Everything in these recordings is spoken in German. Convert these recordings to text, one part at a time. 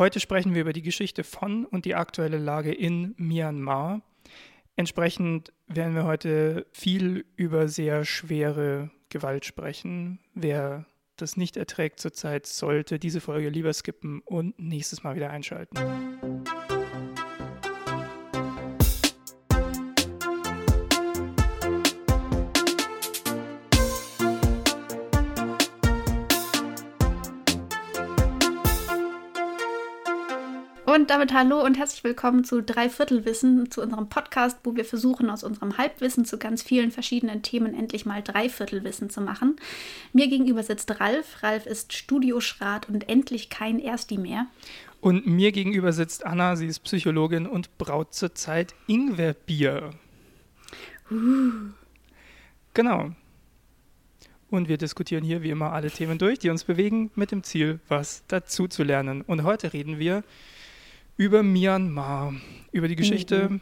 Heute sprechen wir über die Geschichte von und die aktuelle Lage in Myanmar. Entsprechend werden wir heute viel über sehr schwere Gewalt sprechen. Wer das nicht erträgt zurzeit, sollte diese Folge lieber skippen und nächstes Mal wieder einschalten. Und damit hallo und herzlich willkommen zu Dreiviertelwissen, zu unserem Podcast, wo wir versuchen, aus unserem Halbwissen zu ganz vielen verschiedenen Themen endlich mal Dreiviertelwissen zu machen. Mir gegenüber sitzt Ralf. Ralf ist Studioschrat und endlich kein Ersti mehr. Und mir gegenüber sitzt Anna, sie ist Psychologin und braut zurzeit Ingwerbier. Uh. Genau. Und wir diskutieren hier wie immer alle Themen durch, die uns bewegen, mit dem Ziel, was dazu zu lernen. Und heute reden wir über Myanmar, über die Geschichte mhm.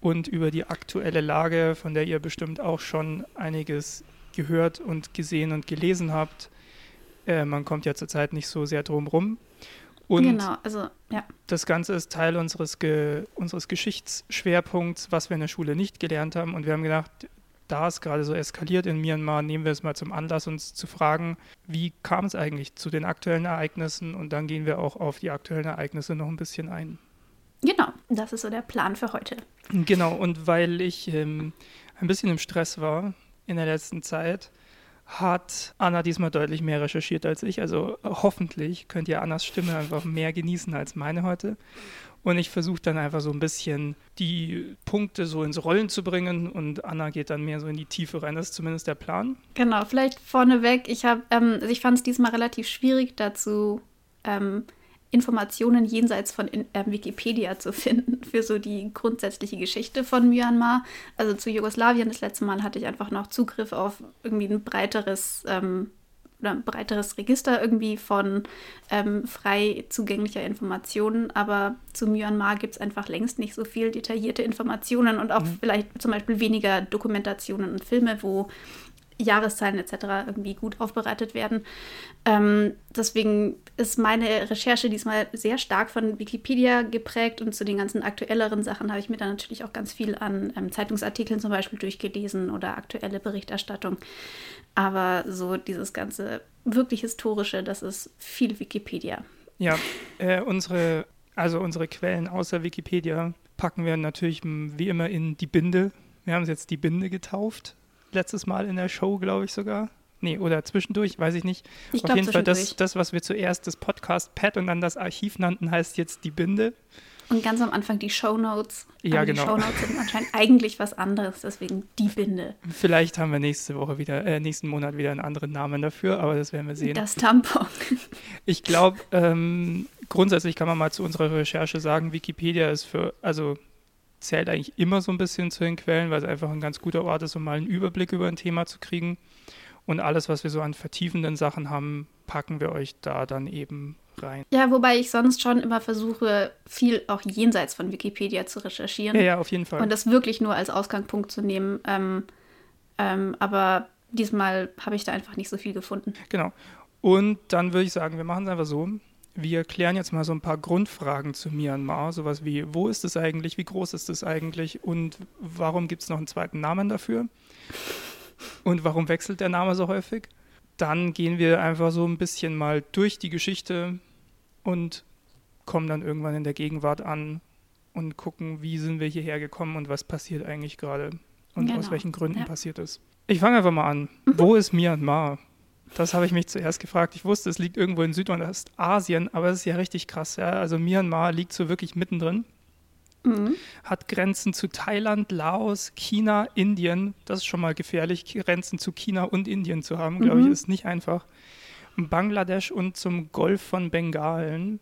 und über die aktuelle Lage, von der ihr bestimmt auch schon einiges gehört und gesehen und gelesen habt. Äh, man kommt ja zurzeit nicht so sehr drum rum. Und genau, also ja. Das Ganze ist Teil unseres, Ge unseres Geschichtsschwerpunkts, was wir in der Schule nicht gelernt haben. Und wir haben gedacht, da es gerade so eskaliert in Myanmar, nehmen wir es mal zum Anlass, uns zu fragen, wie kam es eigentlich zu den aktuellen Ereignissen und dann gehen wir auch auf die aktuellen Ereignisse noch ein bisschen ein. Genau, das ist so der Plan für heute. Genau, und weil ich ähm, ein bisschen im Stress war in der letzten Zeit, hat Anna diesmal deutlich mehr recherchiert als ich. Also hoffentlich könnt ihr Annas Stimme einfach mehr genießen als meine heute. Und ich versuche dann einfach so ein bisschen die Punkte so ins Rollen zu bringen und Anna geht dann mehr so in die Tiefe rein. Das ist zumindest der Plan. Genau, vielleicht vorneweg. Ich, ähm, also ich fand es diesmal relativ schwierig dazu, ähm, Informationen jenseits von äh, Wikipedia zu finden für so die grundsätzliche Geschichte von Myanmar. Also zu Jugoslawien das letzte Mal hatte ich einfach noch Zugriff auf irgendwie ein breiteres ähm, oder ein breiteres Register irgendwie von ähm, frei zugänglicher Informationen. Aber zu Myanmar gibt es einfach längst nicht so viel detaillierte Informationen und auch mhm. vielleicht zum Beispiel weniger Dokumentationen und Filme, wo Jahreszahlen etc. irgendwie gut aufbereitet werden. Ähm, deswegen ist meine Recherche diesmal sehr stark von Wikipedia geprägt und zu den ganzen aktuelleren Sachen habe ich mir dann natürlich auch ganz viel an ähm, Zeitungsartikeln zum Beispiel durchgelesen oder aktuelle Berichterstattung. Aber so dieses ganze wirklich historische, das ist viel Wikipedia. Ja, äh, unsere, also unsere Quellen außer Wikipedia packen wir natürlich wie immer in die Binde. Wir haben es jetzt die Binde getauft. Letztes Mal in der Show, glaube ich sogar. Nee, oder zwischendurch, weiß ich nicht. Ich Auf jeden Fall, das, das, was wir zuerst das Podcast-Pad und dann das Archiv nannten, heißt jetzt die Binde. Und ganz am Anfang die Shownotes. Ja, genau. Die Shownotes sind anscheinend eigentlich was anderes, deswegen die Binde. Vielleicht haben wir nächste Woche wieder, äh, nächsten Monat wieder einen anderen Namen dafür, aber das werden wir sehen. Das Tampon. Ich glaube, ähm, grundsätzlich kann man mal zu unserer Recherche sagen, Wikipedia ist für, also zählt eigentlich immer so ein bisschen zu den Quellen, weil es einfach ein ganz guter Ort ist, um mal einen Überblick über ein Thema zu kriegen. Und alles, was wir so an vertiefenden Sachen haben, packen wir euch da dann eben rein. Ja, wobei ich sonst schon immer versuche, viel auch jenseits von Wikipedia zu recherchieren. Ja, ja, auf jeden Fall. Und das wirklich nur als Ausgangspunkt zu nehmen. Ähm, ähm, aber diesmal habe ich da einfach nicht so viel gefunden. Genau. Und dann würde ich sagen, wir machen es einfach so. Wir klären jetzt mal so ein paar Grundfragen zu Myanmar. Sowas wie, wo ist es eigentlich, wie groß ist es eigentlich und warum gibt es noch einen zweiten Namen dafür? Und warum wechselt der Name so häufig? Dann gehen wir einfach so ein bisschen mal durch die Geschichte und kommen dann irgendwann in der Gegenwart an und gucken, wie sind wir hierher gekommen und was passiert eigentlich gerade und genau. aus welchen Gründen ja. passiert es. Ich fange einfach mal an. Mhm. Wo ist Myanmar? Das habe ich mich zuerst gefragt. Ich wusste, es liegt irgendwo in Südostasien, aber es ist ja richtig krass. Ja? Also Myanmar liegt so wirklich mittendrin. Mhm. Hat Grenzen zu Thailand, Laos, China, Indien. Das ist schon mal gefährlich, Grenzen zu China und Indien zu haben, glaube mhm. ich, ist nicht einfach. Bangladesch und zum Golf von Bengalen.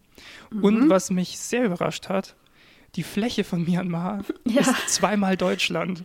Mhm. Und was mich sehr überrascht hat, die Fläche von Myanmar ja. ist zweimal Deutschland.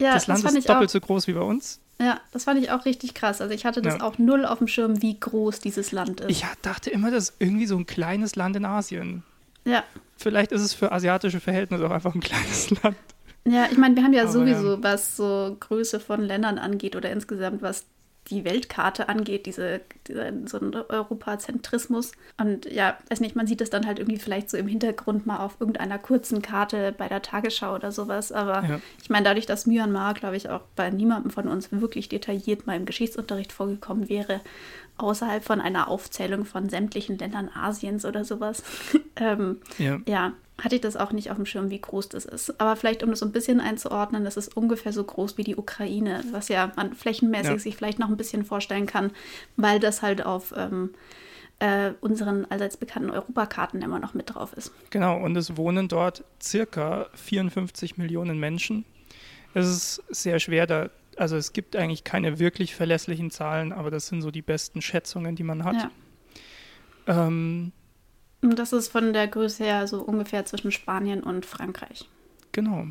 Ja, das Land das ist doppelt auch, so groß wie bei uns. Ja, das fand ich auch richtig krass. Also ich hatte das ja. auch null auf dem Schirm, wie groß dieses Land ist. Ich dachte immer, das ist irgendwie so ein kleines Land in Asien. Ja. Vielleicht ist es für asiatische Verhältnisse auch einfach ein kleines Land. Ja, ich meine, wir haben ja Aber sowieso, ja. was so Größe von Ländern angeht oder insgesamt, was die Weltkarte angeht, diese, diese so ein Europazentrismus. Und ja, weiß nicht, man sieht das dann halt irgendwie vielleicht so im Hintergrund mal auf irgendeiner kurzen Karte bei der Tagesschau oder sowas. Aber ja. ich meine, dadurch, dass Myanmar, glaube ich, auch bei niemandem von uns wirklich detailliert mal im Geschichtsunterricht vorgekommen wäre, außerhalb von einer Aufzählung von sämtlichen Ländern Asiens oder sowas, ähm, ja. ja hatte ich das auch nicht auf dem Schirm, wie groß das ist. Aber vielleicht, um das so ein bisschen einzuordnen, das ist ungefähr so groß wie die Ukraine, was ja man flächenmäßig ja. sich vielleicht noch ein bisschen vorstellen kann, weil das halt auf ähm, äh, unseren allseits bekannten Europakarten immer noch mit drauf ist. Genau, und es wohnen dort circa 54 Millionen Menschen. Es ist sehr schwer, da, also es gibt eigentlich keine wirklich verlässlichen Zahlen, aber das sind so die besten Schätzungen, die man hat. Ja. Ähm, das ist von der Größe her so ungefähr zwischen Spanien und Frankreich. Genau.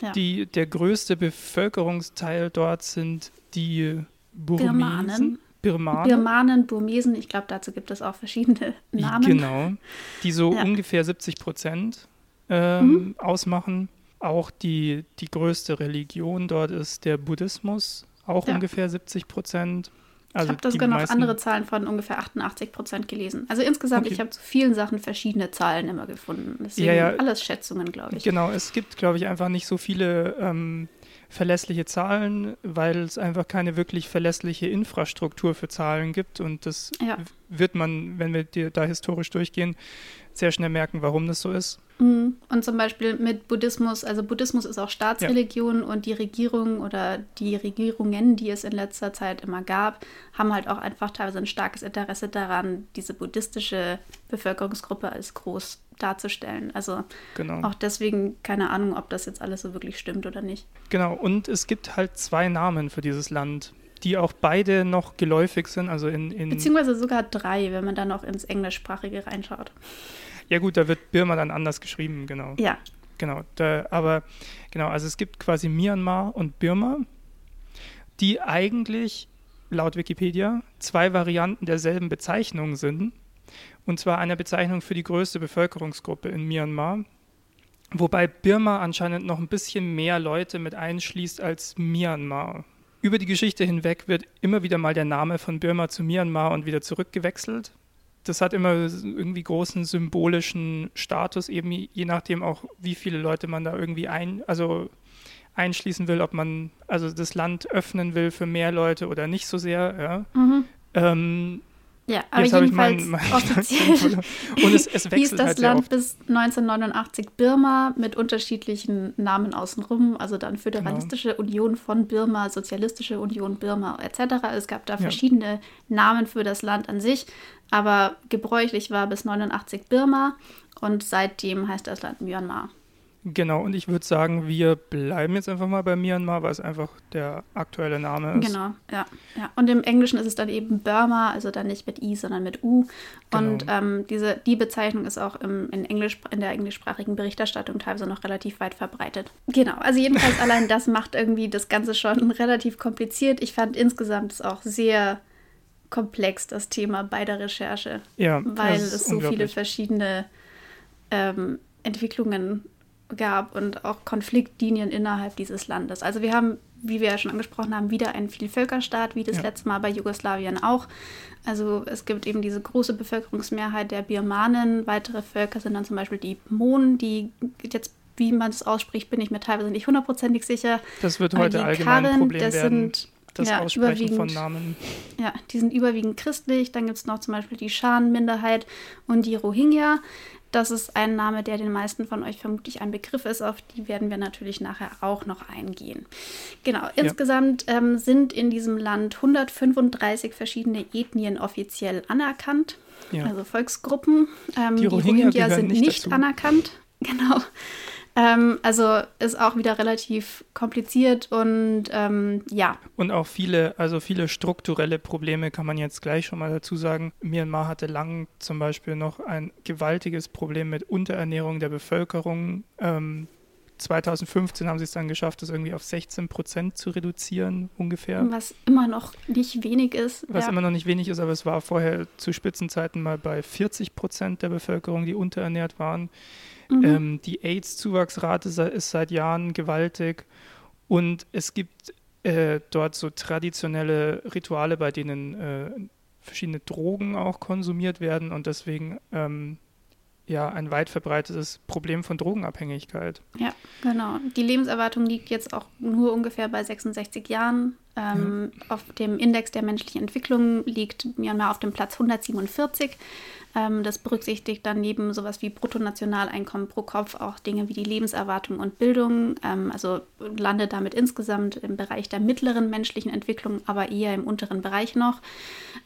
Ja. Die, der größte Bevölkerungsteil dort sind die Burmesen. Birmanen. Birmanen. Birmanen, Burmesen, ich glaube, dazu gibt es auch verschiedene Namen. Genau, die so ja. ungefähr 70 Prozent ähm, mhm. ausmachen. Auch die, die größte Religion dort ist der Buddhismus, auch ja. ungefähr 70 Prozent. Also ich habe da sogar noch andere Zahlen von ungefähr 88 Prozent gelesen. Also insgesamt, okay. ich habe zu vielen Sachen verschiedene Zahlen immer gefunden. Deswegen ja, ja. alles Schätzungen, glaube ich. Genau, es gibt, glaube ich, einfach nicht so viele ähm, verlässliche Zahlen, weil es einfach keine wirklich verlässliche Infrastruktur für Zahlen gibt. Und das ja. wird man, wenn wir da historisch durchgehen, sehr schnell merken, warum das so ist. Mhm. Und zum Beispiel mit Buddhismus, also Buddhismus ist auch Staatsreligion ja. und die Regierung oder die Regierungen, die es in letzter Zeit immer gab, haben halt auch einfach teilweise ein starkes Interesse daran, diese buddhistische Bevölkerungsgruppe als groß darzustellen. Also genau. auch deswegen keine Ahnung, ob das jetzt alles so wirklich stimmt oder nicht. Genau, und es gibt halt zwei Namen für dieses Land die auch beide noch geläufig sind. Also in, in Beziehungsweise sogar drei, wenn man dann noch ins Englischsprachige reinschaut. Ja gut, da wird Birma dann anders geschrieben, genau. Ja. Genau, da, aber genau, also es gibt quasi Myanmar und Birma, die eigentlich laut Wikipedia zwei Varianten derselben Bezeichnung sind. Und zwar eine Bezeichnung für die größte Bevölkerungsgruppe in Myanmar, wobei Birma anscheinend noch ein bisschen mehr Leute mit einschließt als Myanmar. Über die Geschichte hinweg wird immer wieder mal der Name von Birma zu Myanmar und wieder zurückgewechselt das hat immer irgendwie großen symbolischen Status, eben je nachdem auch, wie viele Leute man da irgendwie ein, also einschließen will, ob man also das Land öffnen will für mehr Leute oder nicht so sehr. Ja. Mhm. Ähm, ja, aber Jetzt jedenfalls mein, mein offiziell und es, es hieß das halt Land bis 1989 Birma mit unterschiedlichen Namen außenrum, also dann Föderalistische genau. Union von Birma, Sozialistische Union Birma etc. Es gab da verschiedene ja. Namen für das Land an sich, aber gebräuchlich war bis 89 Birma und seitdem heißt das Land Myanmar. Genau, und ich würde sagen, wir bleiben jetzt einfach mal bei Myanmar, weil es einfach der aktuelle Name ist. Genau, ja. ja. Und im Englischen ist es dann eben Burma, also dann nicht mit I, sondern mit U. Genau. Und ähm, diese, die Bezeichnung ist auch im, in, Englisch, in der englischsprachigen Berichterstattung teilweise noch relativ weit verbreitet. Genau, also jedenfalls allein das macht irgendwie das Ganze schon relativ kompliziert. Ich fand insgesamt es auch sehr komplex, das Thema bei der Recherche. Ja, weil es so viele verschiedene ähm, Entwicklungen gab und auch Konfliktlinien innerhalb dieses Landes. Also wir haben, wie wir ja schon angesprochen haben, wieder einen Vielvölkerstaat, wie das ja. letzte Mal bei Jugoslawien auch. Also es gibt eben diese große Bevölkerungsmehrheit der Birmanen. Weitere Völker sind dann zum Beispiel die Mon, die jetzt wie man es ausspricht, bin ich mir teilweise nicht hundertprozentig sicher. Das wird heute allgemein ein Problem das werden. Sind, das ja, Aussprechen von Namen. Ja, die sind überwiegend christlich. Dann gibt es noch zum Beispiel die Shan-Minderheit und die Rohingya. Das ist ein Name, der den meisten von euch vermutlich ein Begriff ist. Auf die werden wir natürlich nachher auch noch eingehen. Genau, ja. insgesamt ähm, sind in diesem Land 135 verschiedene Ethnien offiziell anerkannt. Ja. Also Volksgruppen. Ähm, die Rohingya, die Rohingya sind nicht, nicht anerkannt. Genau. Ähm, also ist auch wieder relativ kompliziert und ähm, ja. Und auch viele, also viele strukturelle Probleme kann man jetzt gleich schon mal dazu sagen. Myanmar hatte lang zum Beispiel noch ein gewaltiges Problem mit Unterernährung der Bevölkerung. Ähm, 2015 haben sie es dann geschafft, das irgendwie auf 16 Prozent zu reduzieren, ungefähr. Was immer noch nicht wenig ist. Was ja. immer noch nicht wenig ist, aber es war vorher zu Spitzenzeiten mal bei 40 Prozent der Bevölkerung, die unterernährt waren. Mhm. Ähm, die AIDS-Zuwachsrate ist seit Jahren gewaltig und es gibt äh, dort so traditionelle Rituale, bei denen äh, verschiedene Drogen auch konsumiert werden und deswegen ähm, ja ein weit verbreitetes Problem von Drogenabhängigkeit. Ja, genau. Die Lebenserwartung liegt jetzt auch nur ungefähr bei 66 Jahren. Ähm, ja. Auf dem Index der menschlichen Entwicklung liegt Myanmar auf dem Platz 147. Ähm, das berücksichtigt dann neben sowas wie Bruttonationaleinkommen pro Kopf auch Dinge wie die Lebenserwartung und Bildung. Ähm, also landet damit insgesamt im Bereich der mittleren menschlichen Entwicklung, aber eher im unteren Bereich noch.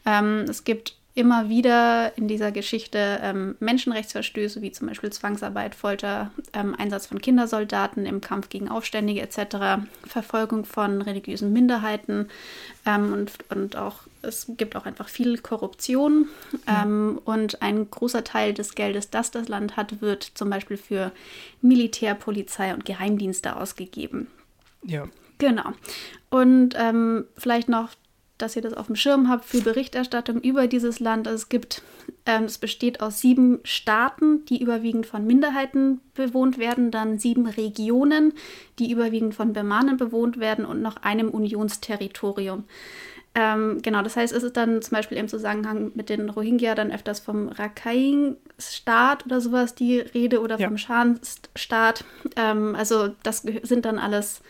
Ähm, es gibt immer wieder in dieser Geschichte ähm, Menschenrechtsverstöße, wie zum Beispiel Zwangsarbeit, Folter, ähm, Einsatz von Kindersoldaten im Kampf gegen Aufständige etc., Verfolgung von religiösen Minderheiten ähm, und, und auch es gibt auch einfach viel Korruption ja. Ähm, und ein großer Teil des Geldes, das das Land hat, wird zum Beispiel für Militär, Polizei und Geheimdienste ausgegeben. Ja. Genau. Und ähm, vielleicht noch dass ihr das auf dem Schirm habt für Berichterstattung über dieses Land. Also es gibt, ähm, es besteht aus sieben Staaten, die überwiegend von Minderheiten bewohnt werden, dann sieben Regionen, die überwiegend von Birmanen bewohnt werden und noch einem Unionsterritorium. Ähm, genau, das heißt, es ist dann zum Beispiel im Zusammenhang mit den Rohingya dann öfters vom Rakhine-Staat oder sowas die Rede oder ja. vom Shan-Staat. Ähm, also das sind dann alles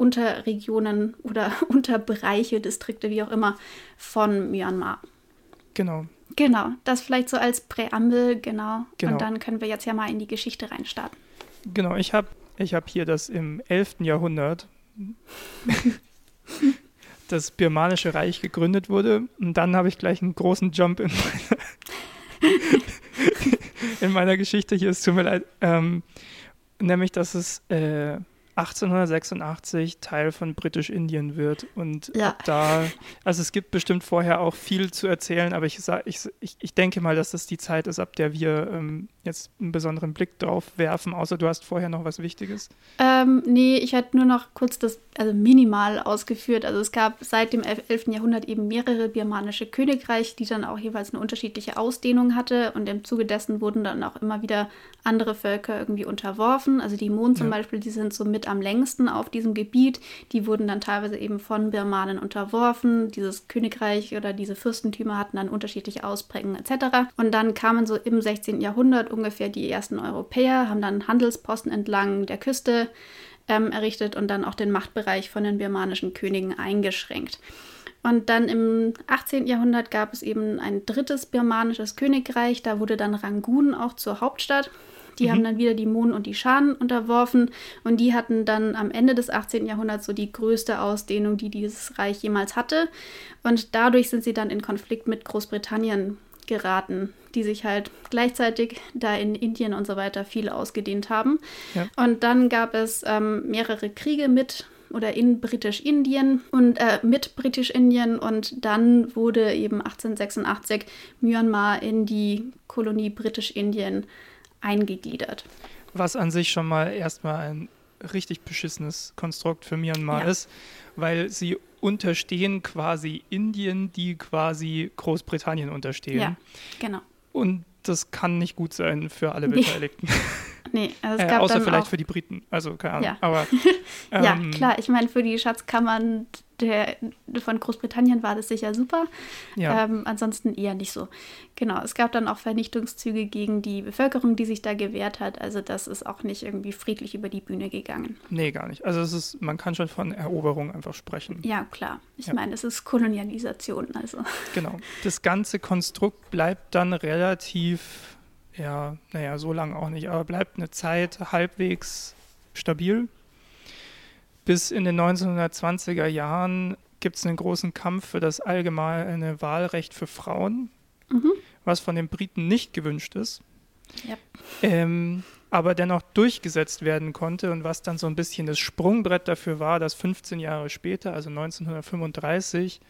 Unterregionen oder Unterbereiche, Distrikte, wie auch immer, von Myanmar. Genau. Genau, das vielleicht so als Präambel, genau. genau. Und dann können wir jetzt ja mal in die Geschichte reinstarten. Genau, ich habe ich hab hier das im 11. Jahrhundert das Birmanische Reich gegründet wurde. Und dann habe ich gleich einen großen Jump in meiner, in meiner Geschichte hier. Es tut mir leid. Ähm, nämlich, dass es äh, 1886 Teil von Britisch-Indien wird. Und ja. da, also es gibt bestimmt vorher auch viel zu erzählen, aber ich, ich, ich, denke mal, dass das die Zeit ist, ab der wir ähm, jetzt einen besonderen Blick drauf werfen, außer du hast vorher noch was Wichtiges. Ähm, nee, ich hatte nur noch kurz das, also minimal ausgeführt. Also es gab seit dem 11. Jahrhundert eben mehrere birmanische Königreiche, die dann auch jeweils eine unterschiedliche Ausdehnung hatte und im Zuge dessen wurden dann auch immer wieder andere Völker irgendwie unterworfen. Also die Mon zum ja. Beispiel, die sind so mit am längsten auf diesem Gebiet. Die wurden dann teilweise eben von Birmanen unterworfen. Dieses Königreich oder diese Fürstentümer hatten dann unterschiedliche Ausprägungen etc. Und dann kamen so im 16. Jahrhundert ungefähr die ersten Europäer, haben dann Handelsposten entlang der Küste ähm, errichtet und dann auch den Machtbereich von den birmanischen Königen eingeschränkt. Und dann im 18. Jahrhundert gab es eben ein drittes birmanisches Königreich. Da wurde dann Rangoon auch zur Hauptstadt. Die mhm. haben dann wieder die Mon und die Shan unterworfen und die hatten dann am Ende des 18. Jahrhunderts so die größte Ausdehnung, die dieses Reich jemals hatte. Und dadurch sind sie dann in Konflikt mit Großbritannien geraten, die sich halt gleichzeitig da in Indien und so weiter viel ausgedehnt haben. Ja. Und dann gab es ähm, mehrere Kriege mit oder in Britisch-Indien und äh, mit Britisch-Indien und dann wurde eben 1886 Myanmar in die Kolonie Britisch-Indien eingegliedert. Was an sich schon mal erstmal ein richtig beschissenes Konstrukt für Myanmar ja. ist, weil sie unterstehen quasi Indien, die quasi Großbritannien unterstehen. Ja, genau. Und das kann nicht gut sein für alle Beteiligten. Nee, also es äh, gab außer vielleicht für die Briten, also keine Ahnung. Ja, aber, ähm, ja klar, ich meine, für die Schatzkammern der, von Großbritannien war das sicher super. Ja. Ähm, ansonsten eher nicht so. Genau, es gab dann auch Vernichtungszüge gegen die Bevölkerung, die sich da gewehrt hat. Also das ist auch nicht irgendwie friedlich über die Bühne gegangen. Nee, gar nicht. Also es ist, man kann schon von Eroberung einfach sprechen. Ja, klar. Ich ja. meine, es ist Kolonialisation. Also. Genau. Das ganze Konstrukt bleibt dann relativ ja, naja, so lange auch nicht, aber bleibt eine Zeit halbwegs stabil. Bis in den 1920er Jahren gibt es einen großen Kampf für das allgemeine Wahlrecht für Frauen, mhm. was von den Briten nicht gewünscht ist. Yep. Ähm, aber dennoch durchgesetzt werden konnte und was dann so ein bisschen das Sprungbrett dafür war, dass 15 Jahre später, also 1935,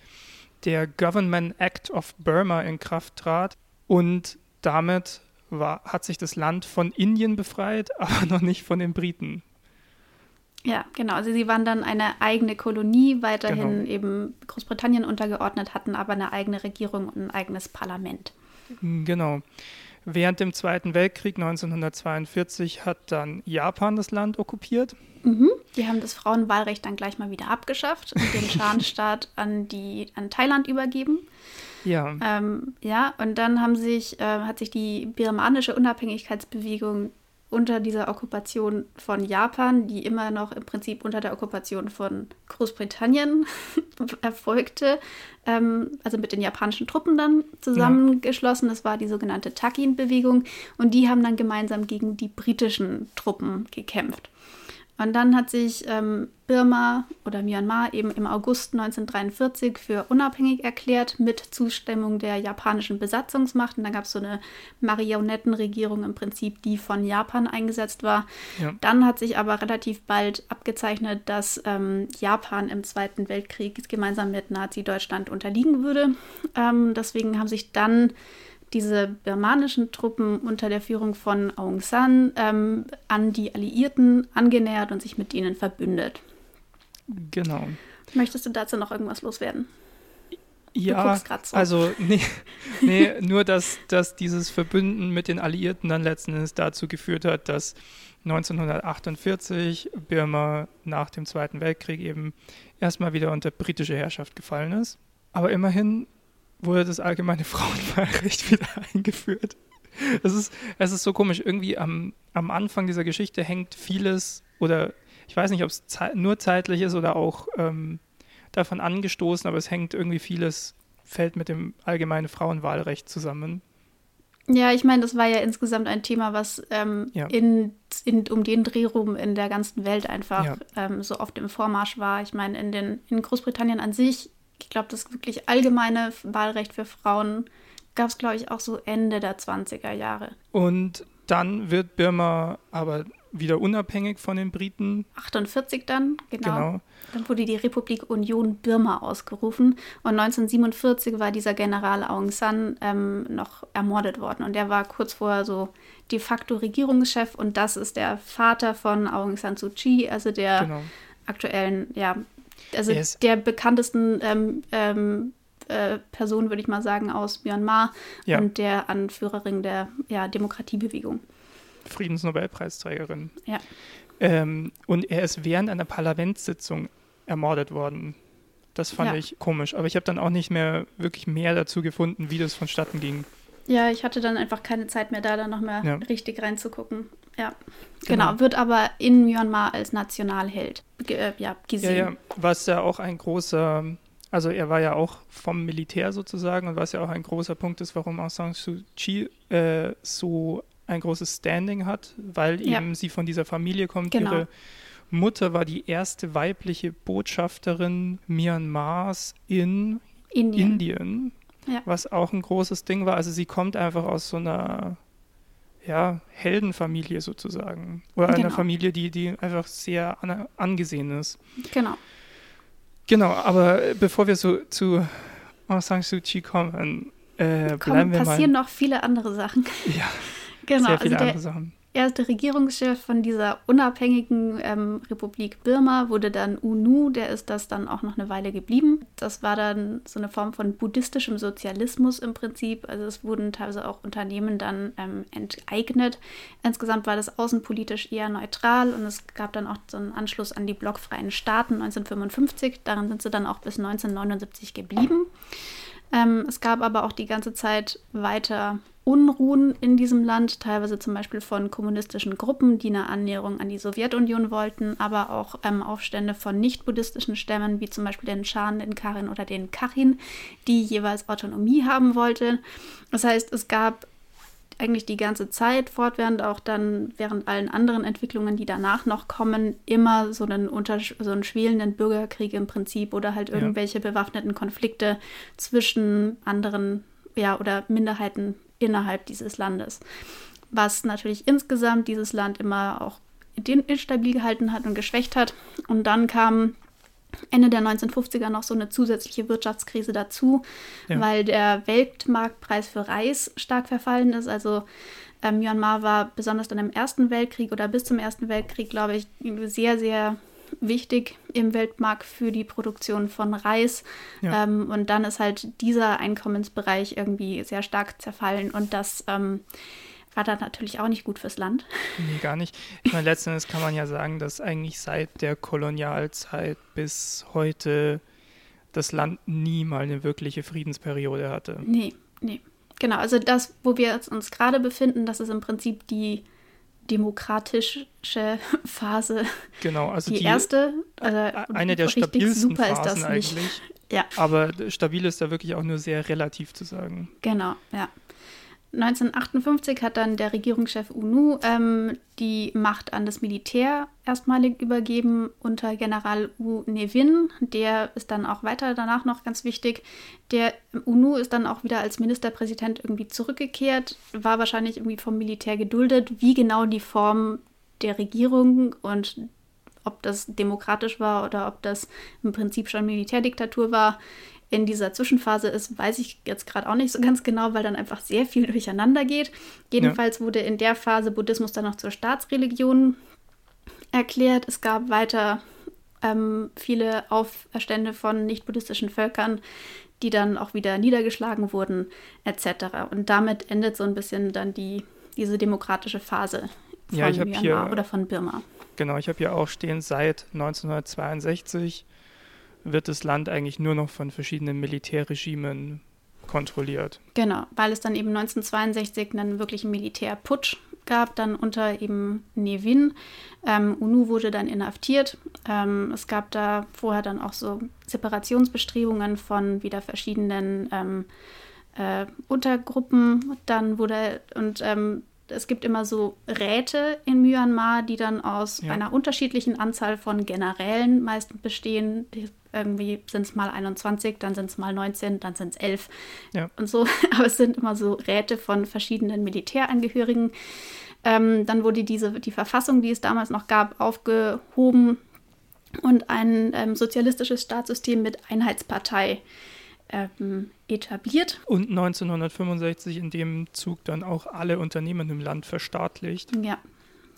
der Government Act of Burma in Kraft trat und damit war, hat sich das Land von Indien befreit, aber noch nicht von den Briten. Ja, genau. Also sie waren dann eine eigene Kolonie, weiterhin genau. eben Großbritannien untergeordnet, hatten aber eine eigene Regierung und ein eigenes Parlament. Genau. Während dem Zweiten Weltkrieg 1942 hat dann Japan das Land okkupiert. Mhm. Die haben das Frauenwahlrecht dann gleich mal wieder abgeschafft und den Schanstaat an, die, an Thailand übergeben. Ja. Ähm, ja, und dann haben sich, äh, hat sich die birmanische Unabhängigkeitsbewegung unter dieser Okkupation von Japan, die immer noch im Prinzip unter der Okkupation von Großbritannien erfolgte, ähm, also mit den japanischen Truppen dann zusammengeschlossen. Das war die sogenannte Takin-Bewegung und die haben dann gemeinsam gegen die britischen Truppen gekämpft. Und dann hat sich ähm, Birma oder Myanmar eben im August 1943 für unabhängig erklärt mit Zustimmung der japanischen Besatzungsmacht. Und da gab es so eine Marionettenregierung im Prinzip, die von Japan eingesetzt war. Ja. Dann hat sich aber relativ bald abgezeichnet, dass ähm, Japan im Zweiten Weltkrieg gemeinsam mit Nazi-Deutschland unterliegen würde. Ähm, deswegen haben sich dann diese birmanischen Truppen unter der Führung von Aung San ähm, an die Alliierten angenähert und sich mit ihnen verbündet. Genau. Möchtest du dazu noch irgendwas loswerden? Ja, so. also nee, nee nur dass, dass dieses Verbünden mit den Alliierten dann letzten Endes dazu geführt hat, dass 1948 Birma nach dem Zweiten Weltkrieg eben erstmal wieder unter britische Herrschaft gefallen ist. Aber immerhin wurde das allgemeine Frauenwahlrecht wieder eingeführt. Es ist, es ist so komisch. Irgendwie am, am Anfang dieser Geschichte hängt vieles, oder ich weiß nicht, ob es ze nur zeitlich ist oder auch ähm, davon angestoßen, aber es hängt irgendwie vieles, fällt mit dem allgemeinen Frauenwahlrecht zusammen. Ja, ich meine, das war ja insgesamt ein Thema, was ähm, ja. in, in, um den Dreh rum in der ganzen Welt einfach ja. ähm, so oft im Vormarsch war. Ich meine, in, den, in Großbritannien an sich ich glaube, das wirklich allgemeine Wahlrecht für Frauen gab es, glaube ich, auch so Ende der 20er Jahre. Und dann wird Birma aber wieder unabhängig von den Briten. 48 dann, genau. genau. Dann wurde die Republik Union Birma ausgerufen und 1947 war dieser General Aung San ähm, noch ermordet worden und der war kurz vorher so de facto Regierungschef und das ist der Vater von Aung San Suu Kyi, also der genau. aktuellen ja, also yes. der bekanntesten ähm, ähm, äh, Person, würde ich mal sagen, aus Myanmar ja. und der Anführerin der ja, Demokratiebewegung. Friedensnobelpreisträgerin. Ja. Ähm, und er ist während einer Parlamentssitzung ermordet worden. Das fand ja. ich komisch. Aber ich habe dann auch nicht mehr wirklich mehr dazu gefunden, wie das vonstatten ging. Ja, ich hatte dann einfach keine Zeit mehr da, da noch mehr ja. richtig reinzugucken. Ja, genau. genau. Wird aber in Myanmar als Nationalheld äh, ja, gesehen. Ja, ja, was ja auch ein großer, also er war ja auch vom Militär sozusagen und was ja auch ein großer Punkt ist, warum Aung San Suu Kyi äh, so ein großes Standing hat, weil ja. eben sie von dieser Familie kommt. Genau. Ihre Mutter war die erste weibliche Botschafterin Myanmars in Indien. Indien ja. was auch ein großes Ding war. Also sie kommt einfach aus so einer ja, Heldenfamilie sozusagen. Oder genau. einer Familie, die, die einfach sehr an, angesehen ist. Genau. Genau, aber bevor wir so zu Aung San Suu Kyi kommen, äh, Komm, bleiben wir passieren mal. noch viele andere Sachen. Ja, genau, sehr viele also andere Sachen erste Regierungschef von dieser unabhängigen ähm, Republik Birma wurde dann UNU, der ist das dann auch noch eine Weile geblieben. Das war dann so eine Form von buddhistischem Sozialismus im Prinzip. Also es wurden teilweise auch Unternehmen dann ähm, enteignet. Insgesamt war das außenpolitisch eher neutral und es gab dann auch so einen Anschluss an die blockfreien Staaten 1955. Daran sind sie dann auch bis 1979 geblieben. Ähm, es gab aber auch die ganze Zeit weiter Unruhen in diesem Land, teilweise zum Beispiel von kommunistischen Gruppen, die eine Annäherung an die Sowjetunion wollten, aber auch ähm, Aufstände von nicht-buddhistischen Stämmen, wie zum Beispiel den Shan, den Karin oder den Kachin, die jeweils Autonomie haben wollten. Das heißt, es gab eigentlich die ganze Zeit fortwährend, auch dann während allen anderen Entwicklungen, die danach noch kommen, immer so einen, Unters so einen schwelenden Bürgerkrieg im Prinzip oder halt irgendwelche ja. bewaffneten Konflikte zwischen anderen ja, oder Minderheiten innerhalb dieses Landes. Was natürlich insgesamt dieses Land immer auch instabil gehalten hat und geschwächt hat. Und dann kam Ende der 1950er noch so eine zusätzliche Wirtschaftskrise dazu, ja. weil der Weltmarktpreis für Reis stark verfallen ist. Also äh, Myanmar war besonders dann im Ersten Weltkrieg oder bis zum Ersten Weltkrieg, glaube ich, sehr, sehr wichtig im Weltmarkt für die Produktion von Reis. Ja. Ähm, und dann ist halt dieser Einkommensbereich irgendwie sehr stark zerfallen und das ähm, war dann natürlich auch nicht gut fürs Land. Nee, gar nicht. Ich meine, letzten Endes kann man ja sagen, dass eigentlich seit der Kolonialzeit bis heute das Land nie mal eine wirkliche Friedensperiode hatte. Nee, nee. Genau, also das, wo wir uns gerade befinden, das ist im Prinzip die demokratische Phase. Genau, also die, die erste. Also eine der stabilsten Phasen eigentlich. Ja. Aber stabil ist da wirklich auch nur sehr relativ zu sagen. Genau, ja. 1958 hat dann der Regierungschef UNU ähm, die Macht an das Militär erstmalig übergeben unter General U Nevin. Der ist dann auch weiter danach noch ganz wichtig. Der UNU ist dann auch wieder als Ministerpräsident irgendwie zurückgekehrt, war wahrscheinlich irgendwie vom Militär geduldet. Wie genau die Form der Regierung und ob das demokratisch war oder ob das im Prinzip schon Militärdiktatur war, in dieser Zwischenphase ist, weiß ich jetzt gerade auch nicht so ganz genau, weil dann einfach sehr viel durcheinander geht. Jedenfalls ja. wurde in der Phase Buddhismus dann noch zur Staatsreligion erklärt. Es gab weiter ähm, viele Aufstände von nicht-buddhistischen Völkern, die dann auch wieder niedergeschlagen wurden, etc. Und damit endet so ein bisschen dann die, diese demokratische Phase von ja, Myanmar hier, oder von Birma. Genau, ich habe hier auch stehen seit 1962 wird das Land eigentlich nur noch von verschiedenen Militärregimen kontrolliert. Genau, weil es dann eben 1962 einen wirklichen Militärputsch gab, dann unter eben Nevin. Ähm, UNU wurde dann inhaftiert. Ähm, es gab da vorher dann auch so Separationsbestrebungen von wieder verschiedenen ähm, äh, Untergruppen. Dann wurde und ähm, es gibt immer so Räte in Myanmar, die dann aus ja. einer unterschiedlichen Anzahl von Generälen meist bestehen. Irgendwie sind es mal 21, dann sind es mal 19, dann sind es 11 ja. und so. Aber es sind immer so Räte von verschiedenen Militärangehörigen. Ähm, dann wurde diese, die Verfassung, die es damals noch gab, aufgehoben und ein ähm, sozialistisches Staatssystem mit Einheitspartei ähm, etabliert. Und 1965 in dem Zug dann auch alle Unternehmen im Land verstaatlicht. Ja,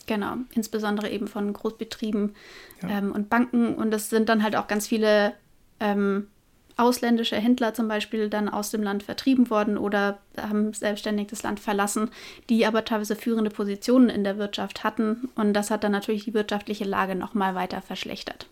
genau. Insbesondere eben von Großbetrieben ja. ähm, und Banken. Und es sind dann halt auch ganz viele ähm, ausländische Händler zum Beispiel dann aus dem Land vertrieben worden oder haben selbstständig das Land verlassen, die aber teilweise führende Positionen in der Wirtschaft hatten. Und das hat dann natürlich die wirtschaftliche Lage nochmal weiter verschlechtert.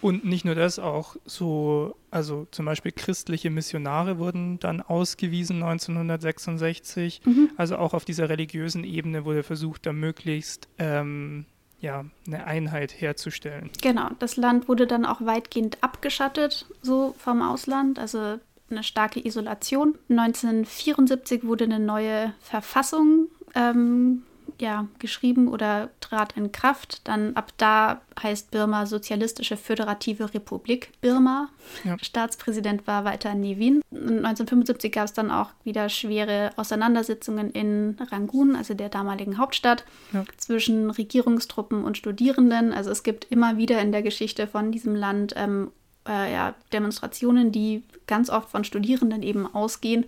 Und nicht nur das, auch so, also zum Beispiel christliche Missionare wurden dann ausgewiesen 1966. Mhm. Also auch auf dieser religiösen Ebene wurde versucht, da möglichst ähm, ja, eine Einheit herzustellen. Genau, das Land wurde dann auch weitgehend abgeschattet, so vom Ausland, also eine starke Isolation. 1974 wurde eine neue Verfassung ähm, ja, geschrieben oder trat in Kraft. Dann ab da heißt Birma Sozialistische Föderative Republik Birma. Ja. Staatspräsident war weiter Nevin. 1975 gab es dann auch wieder schwere Auseinandersetzungen in Rangoon, also der damaligen Hauptstadt, ja. zwischen Regierungstruppen und Studierenden. Also es gibt immer wieder in der Geschichte von diesem Land ähm, äh, ja, Demonstrationen, die ganz oft von Studierenden eben ausgehen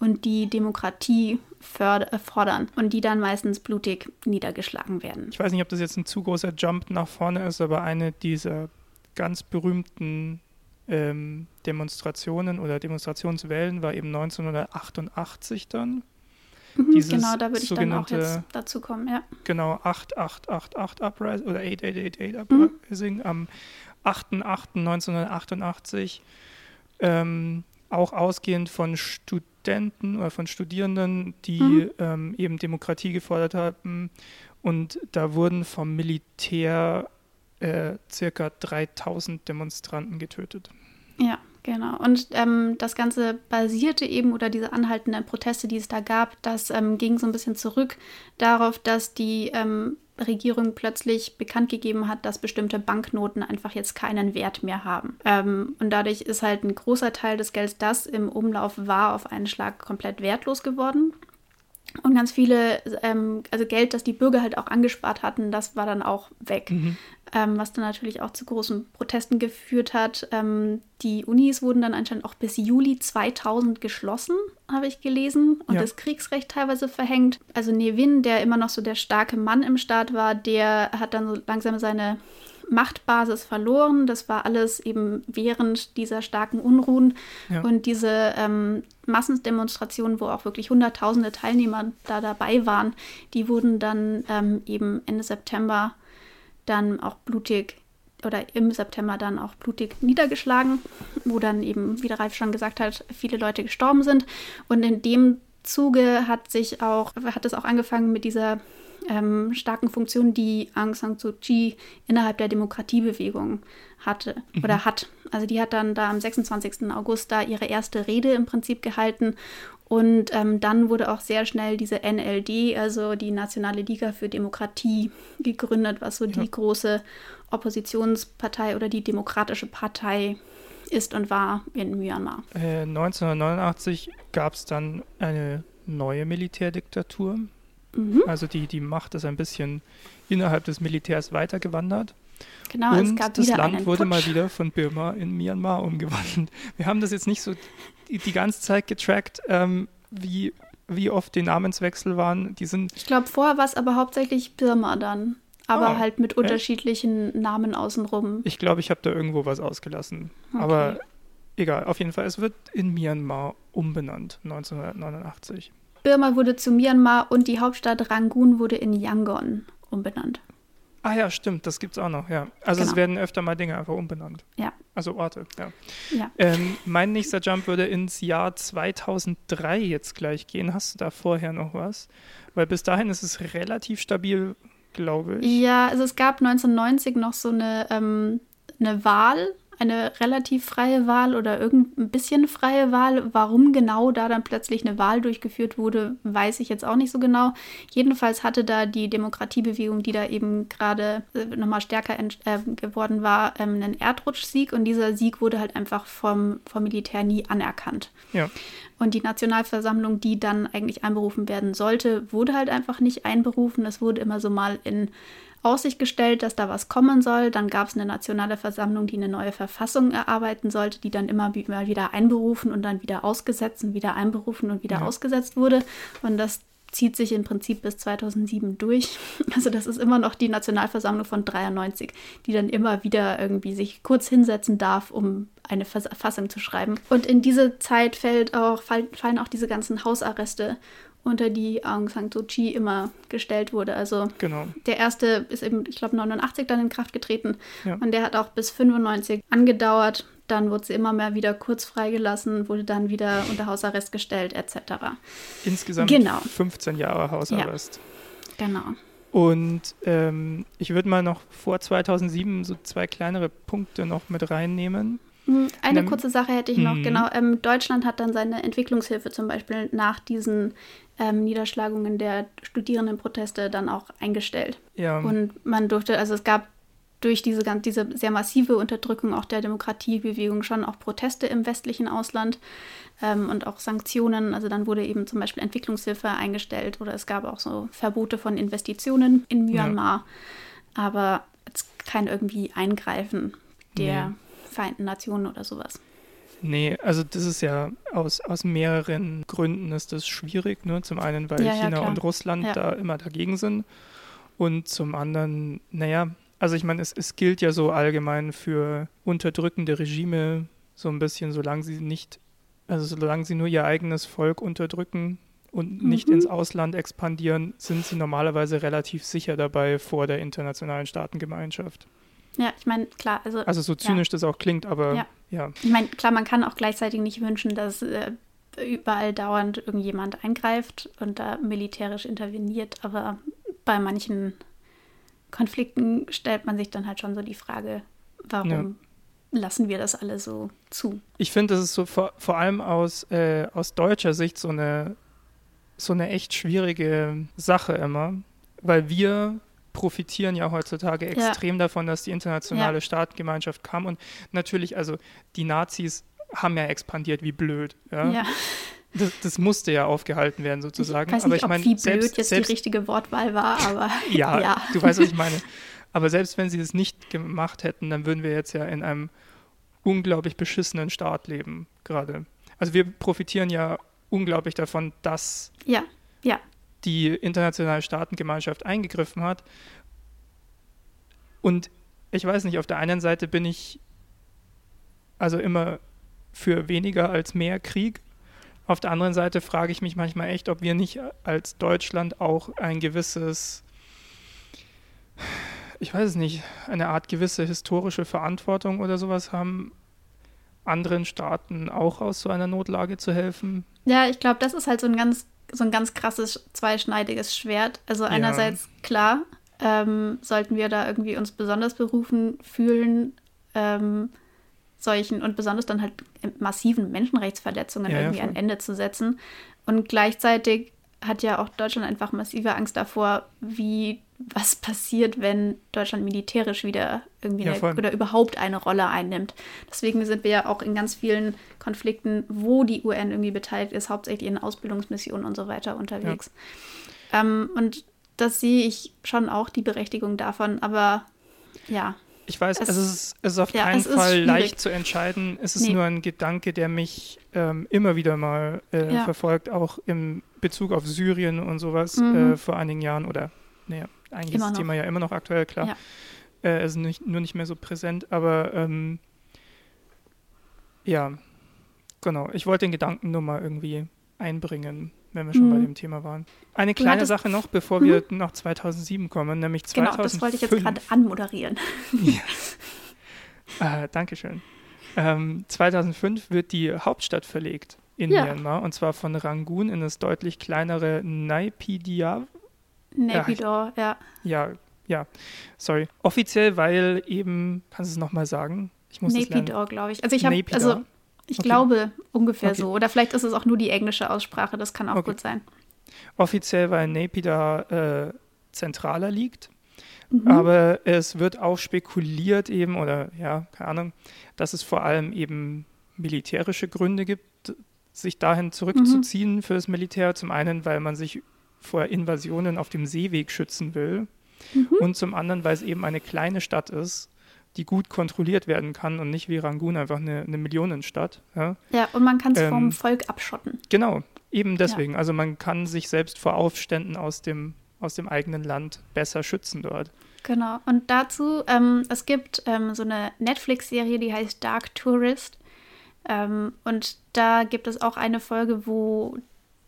und die Demokratie äh, fordern und die dann meistens blutig niedergeschlagen werden. Ich weiß nicht, ob das jetzt ein zu großer Jump nach vorne ist, aber eine dieser ganz berühmten ähm, Demonstrationen oder Demonstrationswellen war eben 1988 dann. Mhm, genau, da würde ich dann auch jetzt dazu kommen, ja. Genau, 8888 Uprising oder 8888 Uprising mhm. am 8.8.1988. Ähm, auch ausgehend von Studenten oder von Studierenden, die mhm. ähm, eben Demokratie gefordert haben. Und da wurden vom Militär äh, circa 3000 Demonstranten getötet. Ja, genau. Und ähm, das Ganze basierte eben, oder diese anhaltenden Proteste, die es da gab, das ähm, ging so ein bisschen zurück darauf, dass die ähm, Regierung plötzlich bekannt gegeben hat, dass bestimmte Banknoten einfach jetzt keinen Wert mehr haben. Ähm, und dadurch ist halt ein großer Teil des Gelds, das im Umlauf war, auf einen Schlag komplett wertlos geworden. Und ganz viele, ähm, also Geld, das die Bürger halt auch angespart hatten, das war dann auch weg. Mhm. Ähm, was dann natürlich auch zu großen Protesten geführt hat. Ähm, die Unis wurden dann anscheinend auch bis Juli 2000 geschlossen, habe ich gelesen, und ja. das Kriegsrecht teilweise verhängt. Also Nevin, der immer noch so der starke Mann im Staat war, der hat dann so langsam seine Machtbasis verloren. Das war alles eben während dieser starken Unruhen Ja. und diese ähm, Massendemonstrationen, wo auch wirklich Hunderttausende Teilnehmer da dabei waren, die wurden dann ähm, eben Ende September dann auch blutig oder im September dann auch blutig niedergeschlagen, wo dann eben, wie der Ralf schon gesagt hat, viele Leute gestorben sind. Und in dem Zuge hat sich auch, hat es auch angefangen mit dieser ähm, starken Funktion, die Aung San Suu Kyi innerhalb der Demokratiebewegung hatte oder hat. Also die hat dann da am 26. August da ihre erste Rede im Prinzip gehalten und ähm, dann wurde auch sehr schnell diese NLD, also die Nationale Liga für Demokratie, gegründet, was so Ja. die große Oppositionspartei oder die demokratische Partei ist und war in Myanmar. Äh, 1989 gab es dann eine neue Militärdiktatur. Mhm. Also die, die Macht ist ein bisschen innerhalb des Militärs weitergewandert. Genau, es und gab das Land wurde mal wieder von Birma in Myanmar umgewandelt. Wir haben das jetzt nicht so die, die ganze Zeit getrackt, ähm, wie, wie oft die Namenswechsel waren. Die sind, Ich glaube, vorher war es aber hauptsächlich Birma dann. Aber Ah, halt mit unterschiedlichen Namen außenrum. ich glaube, ich habe da irgendwo was ausgelassen. Okay. Aber egal, auf jeden Fall, es wird in Myanmar umbenannt, 1989. Birma wurde zu Myanmar und die Hauptstadt Rangoon wurde in Yangon umbenannt. Ah ja, stimmt, das gibt's auch noch, ja. Also es Genau. werden öfter mal Dinge einfach umbenannt. Ja. Also Orte, ja. Ja. Ähm, mein nächster Jump würde ins Jahr 2003 jetzt gleich gehen. Hast du da vorher noch was? Weil bis dahin ist es relativ stabil, glaube ich. Ja, also es gab 1990 noch so eine, ähm, eine Wahl, eine relativ freie Wahl oder irgendein bisschen freie Wahl. Warum genau da dann plötzlich eine Wahl durchgeführt wurde, weiß ich jetzt auch nicht so genau. Jedenfalls hatte da die Demokratiebewegung, die da eben gerade äh, nochmal stärker äh, geworden war, ähm, einen Erdrutschsieg und dieser Sieg wurde halt einfach vom, vom Militär nie anerkannt. Ja. Und die Nationalversammlung, die dann eigentlich einberufen werden sollte, wurde halt einfach nicht einberufen. Es wurde immer so mal in Aussicht gestellt, dass da was kommen soll. Dann gab es eine nationale Versammlung, die eine neue Verfassung erarbeiten sollte, die dann immer mal wieder einberufen und dann wieder ausgesetzt und wieder einberufen und wieder Ja. ausgesetzt wurde. Und das zieht sich im Prinzip bis 2007 durch. Also das ist immer noch die Nationalversammlung von 93, die dann immer wieder irgendwie sich kurz hinsetzen darf, um eine Vers- Fassung zu schreiben. Und in diese Zeit fällt auch, fall- fallen auch diese ganzen Hausarreste unter die Aung San Suu Kyi immer gestellt wurde. Also Genau. der erste ist eben, ich glaube, 89 dann in Kraft getreten Ja. und der hat auch bis 95 angedauert. Dann wurde sie immer mehr wieder kurz freigelassen, wurde dann wieder unter Hausarrest gestellt, etc. Insgesamt Genau. 15 Jahre Hausarrest. Genau. Und ähm, ich würde mal noch vor 2007 so zwei kleinere Punkte noch mit reinnehmen. Hm, Eine kurze Sache hätte ich noch, mhm. genau. Ähm, Deutschland hat dann seine Entwicklungshilfe zum Beispiel nach diesen ähm, Niederschlagungen der Studierendenproteste dann auch eingestellt. Ja, Und man durfte, also es gab durch diese, ganz- diese sehr massive Unterdrückung auch der Demokratiebewegung schon auch Proteste im westlichen Ausland ähm, und auch Sanktionen. Also dann wurde eben zum Beispiel Entwicklungshilfe eingestellt oder es gab auch so Verbote von Investitionen in Myanmar. Aber jetzt kein irgendwie Eingreifen der Nee. Vereinten Nationen oder sowas. Nee, also das ist ja aus, aus mehreren Gründen ist das schwierig. Ne? Zum einen, weil Ja, ja, China klar. und Russland Ja. da immer dagegen sind. Und zum anderen, naja, also ich meine, es, es gilt ja so allgemein für unterdrückende Regime so ein bisschen, solange sie nicht, also solange sie nur ihr eigenes Volk unterdrücken und nicht Mhm. ins Ausland expandieren, sind sie normalerweise relativ sicher dabei vor der internationalen Staatengemeinschaft. Ja, ich meine, klar, also, Also so zynisch das auch klingt, aber Ja. ja. ich meine, klar, man kann auch gleichzeitig nicht wünschen, dass äh, überall dauernd irgendjemand eingreift und da militärisch interveniert, aber bei manchen Konflikten stellt man sich dann halt schon so die Frage, warum lassen wir das alle so zu? Ich finde, das ist so vor, vor allem aus, äh, aus deutscher Sicht so eine, so eine echt schwierige Sache immer, weil wir profitieren ja heutzutage Ja. extrem davon, dass die internationale Ja. Staatengemeinschaft kam und natürlich, also die Nazis haben ja expandiert wie blöd. Ja? Ja, Das, das musste ja aufgehalten werden sozusagen. ich weiß Aber nicht, ich meine, ob wie blöd selbst, jetzt selbst die richtige Wortwahl war, aber ja, ja. du weißt, was ich meine. Aber selbst wenn sie es nicht gemacht hätten, dann würden wir jetzt ja in einem unglaublich beschissenen Staat leben, gerade. Also wir profitieren ja unglaublich davon, dass ja, ja, die internationale Staatengemeinschaft eingegriffen hat. Und ich weiß nicht, auf der einen Seite bin ich also immer für weniger als mehr Krieg. Auf der anderen Seite frage ich mich manchmal echt, ob wir nicht als Deutschland auch ein gewisses, ich weiß es nicht, eine Art gewisse historische Verantwortung oder sowas haben, anderen Staaten auch aus so einer Notlage zu helfen. Ja, ich glaube, das ist halt so ein ganz, so ein ganz krasses zweischneidiges Schwert. Also einerseits ja. klar, ähm, sollten wir da irgendwie uns besonders berufen fühlen, ähm, solchen und besonders dann halt massiven Menschenrechtsverletzungen ja, irgendwie ja, ein Ende zu setzen. Und gleichzeitig hat ja auch Deutschland einfach massive Angst davor, wie was passiert, wenn Deutschland militärisch wieder irgendwie ja, eine, oder überhaupt eine Rolle einnimmt. Deswegen sind wir ja auch in ganz vielen Konflikten, wo die UN irgendwie beteiligt ist, hauptsächlich in Ausbildungsmissionen und so weiter unterwegs. Ja. Ähm, und das sehe ich schon auch die Berechtigung davon, aber ja. Ich weiß, es, es, ist, es ist auf ja, keinen Fall leicht zu entscheiden. Es ist nee. nur ein Gedanke, der mich ähm, immer wieder mal äh, ja. verfolgt, auch im Bezug auf Syrien und sowas mhm. äh, vor einigen Jahren oder, naja, eigentlich immer ist das Thema ja immer noch aktuell, klar. Ja. Äh, es ist nicht, nur nicht mehr so präsent, aber ähm, ja, genau. Ich wollte den Gedanken nur mal irgendwie einbringen wenn wir schon mhm. bei dem Thema waren. Eine kleine Sache noch, bevor wir mhm. nach 2007 kommen, nämlich 2005. Genau, das wollte ich jetzt gerade anmoderieren. ja. äh, Dankeschön. Ähm, 2005 wird die Hauptstadt verlegt in ja. Myanmar und zwar von Rangoon in das deutlich kleinere Naypyidaw. Naypyidaw, ja. Ja, ja, sorry. Offiziell, weil eben, kannst du es nochmal sagen? Ich muss Naypyidaw, glaube ich. Also ich habe, also ich okay. glaube ungefähr okay. so. Oder vielleicht ist es auch nur die englische Aussprache, das kann auch okay. gut sein. Offiziell, weil Naypyidaw äh, zentraler liegt. Mhm. Aber es wird auch spekuliert eben, oder ja, keine Ahnung, dass es vor allem eben militärische Gründe gibt, sich dahin zurückzuziehen mhm. für das Militär. Zum einen, weil man sich vor Invasionen auf dem Seeweg schützen will. Mhm. Und zum anderen, weil es eben eine kleine Stadt ist die gut kontrolliert werden kann und nicht wie Rangoon einfach eine, eine Millionenstadt. Ja, ja und man kann es ähm, vom Volk abschotten. Genau, eben deswegen. Ja. Also man kann sich selbst vor Aufständen aus dem, aus dem eigenen Land besser schützen dort. Genau, und dazu, ähm, es gibt ähm, so eine Netflix-Serie, die heißt Dark Tourist. Ähm, und da gibt es auch eine Folge, wo,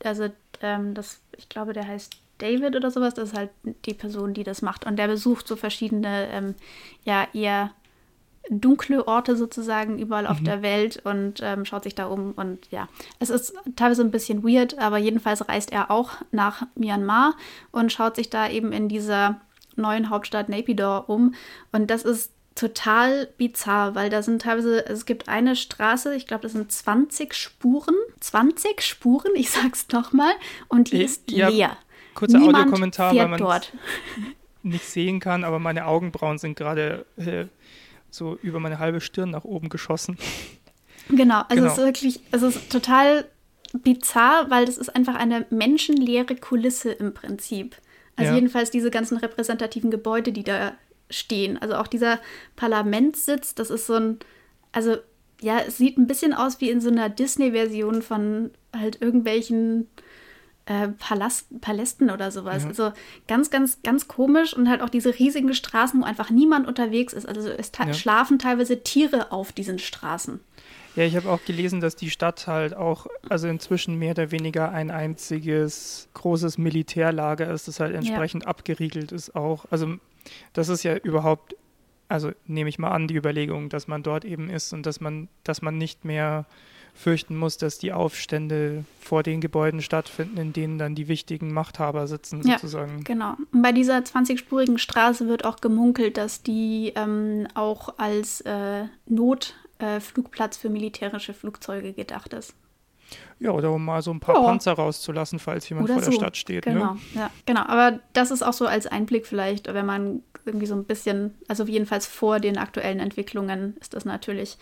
also ähm, das, ich glaube, der heißt David oder sowas, das ist halt die Person, die das macht. Und der besucht so verschiedene, ähm, ja, eher dunkle Orte sozusagen überall mhm. auf der Welt und ähm, schaut sich da um. Und ja, es ist teilweise ein bisschen weird, aber jedenfalls reist er auch nach Myanmar und schaut sich da eben in dieser neuen Hauptstadt Naypyidaw um. Und das ist total bizarr, weil da sind teilweise, es gibt eine Straße, ich glaube, das sind 20 Spuren. 20 Spuren, ich sag's nochmal, und die ist ja, leer. Kurzer Audiokommentar, weil man nicht sehen kann, aber meine Augenbrauen sind gerade äh, so über meine halbe Stirn nach oben geschossen. Genau, also genau. es ist wirklich, es ist total bizarr, weil das ist einfach eine menschenleere Kulisse im Prinzip. Also ja. jedenfalls diese ganzen repräsentativen Gebäude, die da stehen. Also auch dieser Parlamentssitz, das ist so ein, also ja, es sieht ein bisschen aus wie in so einer Disney-Version von halt irgendwelchen äh, Palast, Palästen oder sowas. Ja. Also ganz, ganz, ganz komisch und halt auch diese riesigen Straßen, wo einfach niemand unterwegs ist. Also es ja. schlafen teilweise Tiere auf diesen Straßen. Ja, ich habe auch gelesen, dass die Stadt halt auch, also inzwischen mehr oder weniger ein einziges großes Militärlager ist, das halt entsprechend ja. abgeriegelt ist auch. Also das ist ja überhaupt, also nehme ich mal an, die Überlegung, dass man dort eben ist und dass man, dass man nicht mehr fürchten muss, dass die Aufstände vor den Gebäuden stattfinden, in denen dann die wichtigen Machthaber sitzen, sozusagen. Ja, genau. Und bei dieser 20-spurigen Straße wird auch gemunkelt, dass die ähm, auch als äh, Notflugplatz äh, für militärische Flugzeuge gedacht ist. Ja, oder um mal so ein paar oh. Panzer rauszulassen, falls jemand oder vor so. der Stadt steht. Ne? Genau, ne? ja, genau. Aber das ist auch so als Einblick vielleicht, wenn man irgendwie so ein bisschen, also jedenfalls vor den aktuellen Entwicklungen ist das natürlich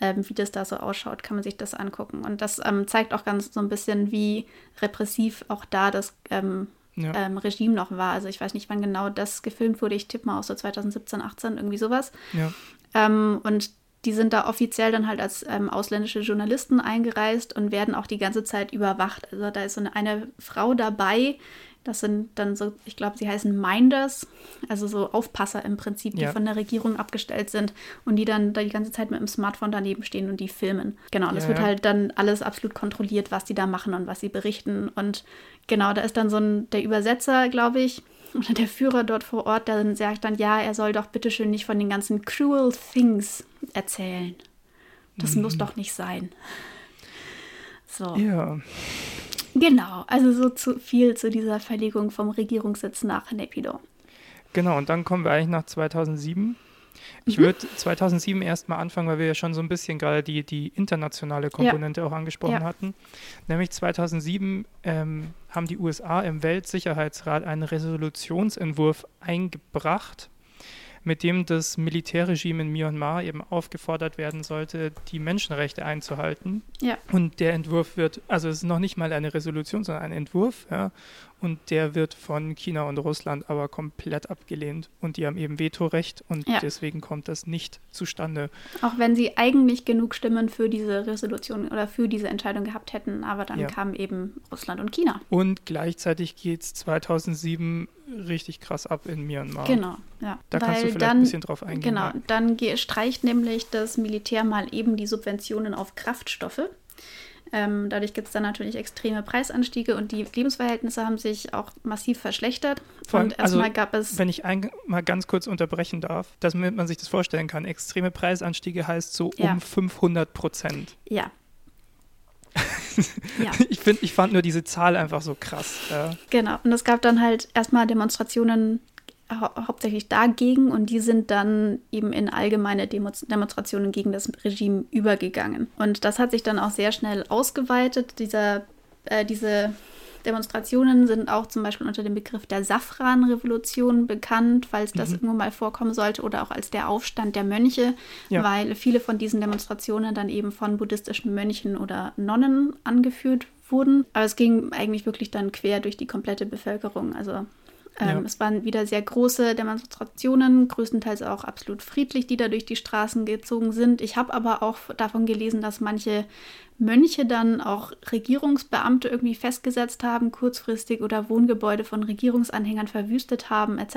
ähm, wie das da so ausschaut, kann man sich das angucken. Und das ähm, zeigt auch ganz so ein bisschen, wie repressiv auch da das ähm, ja. Ähm, Regime noch war. Also ich weiß nicht, wann genau das gefilmt wurde. Ich tippe mal aus so 2017, 18, irgendwie sowas. Ja. Ähm, und die sind da offiziell dann halt als ähm, ausländische Journalisten eingereist und werden auch die ganze Zeit überwacht. Also da ist so eine, eine Frau dabei, das sind dann so, ich glaube, sie heißen Minders, also so Aufpasser im Prinzip, die Ja. von der Regierung abgestellt sind und die dann da die ganze Zeit mit dem Smartphone daneben stehen und die filmen. Genau, und es Ja, wird ja. halt dann alles absolut kontrolliert, was die da machen und was sie berichten. Und genau, da ist dann so ein, der Übersetzer, glaube ich, oder der Führer dort vor Ort, der dann sagt dann, ja, er soll doch bitteschön nicht von den ganzen cruel things erzählen. Das Mhm. muss doch nicht sein. So. Ja, Genau, also so zu viel zu dieser Verlegung vom Regierungssitz nach Naypyidaw. genau. Und dann kommen wir eigentlich nach 2007. Ich Mhm. würde 2007 erstmal anfangen, weil wir ja schon so ein bisschen gerade die, die internationale Komponente auch angesprochen Ja. hatten. Nämlich 2007 ähm, haben die USA im Weltsicherheitsrat einen Resolutionsentwurf eingebracht, mit dem das Militärregime in Myanmar eben aufgefordert werden sollte, die Menschenrechte einzuhalten. Ja. Und der Entwurf wird, also es ist noch nicht mal eine Resolution, sondern ein Entwurf, ja. Und der wird von China und Russland aber komplett abgelehnt. Und die haben eben Vetorecht und Ja. deswegen kommt das nicht zustande. Auch wenn sie eigentlich genug Stimmen für diese Resolution oder für diese Entscheidung gehabt hätten, aber dann Ja. kamen eben Russland und China. Und gleichzeitig geht es 2007 richtig krass ab in Myanmar. Genau, ja. Da kannst du Weil vielleicht dann, ein bisschen drauf eingehen. Genau, dann streicht nämlich das Militär mal eben die Subventionen auf Kraftstoffe. Ähm, dadurch gibt es dann natürlich extreme Preisanstiege und die Lebensverhältnisse haben sich auch massiv verschlechtert. Vor allem, und erstmal also, gab es. Wenn ich ein, mal ganz kurz unterbrechen darf, damit man sich das vorstellen kann, extreme Preisanstiege heißt so Ja. um 500 Prozent. Ja. ja. Ich, find, ich fand nur diese Zahl einfach so krass. Ja. Genau, und es gab dann halt erstmal Demonstrationen hau hauptsächlich dagegen und die sind dann eben in allgemeine Demo Demonstrationen gegen das Regime übergegangen. Und das hat sich dann auch sehr schnell ausgeweitet. Dieser, äh, diese Demonstrationen sind auch zum Beispiel unter dem Begriff der Safran-Revolution bekannt, falls das Mhm. irgendwo mal vorkommen sollte, oder auch als der Aufstand der Mönche, Ja. weil viele von diesen Demonstrationen dann eben von buddhistischen Mönchen oder Nonnen angeführt wurden. Aber es ging eigentlich wirklich dann quer durch die komplette Bevölkerung. Also ähm, Ja. es waren wieder sehr große Demonstrationen, größtenteils auch absolut friedlich, die da durch die Straßen gezogen sind. Ich habe aber auch davon gelesen, dass manche Mönche dann auch Regierungsbeamte irgendwie festgesetzt haben, kurzfristig oder Wohngebäude von Regierungsanhängern verwüstet haben, etc.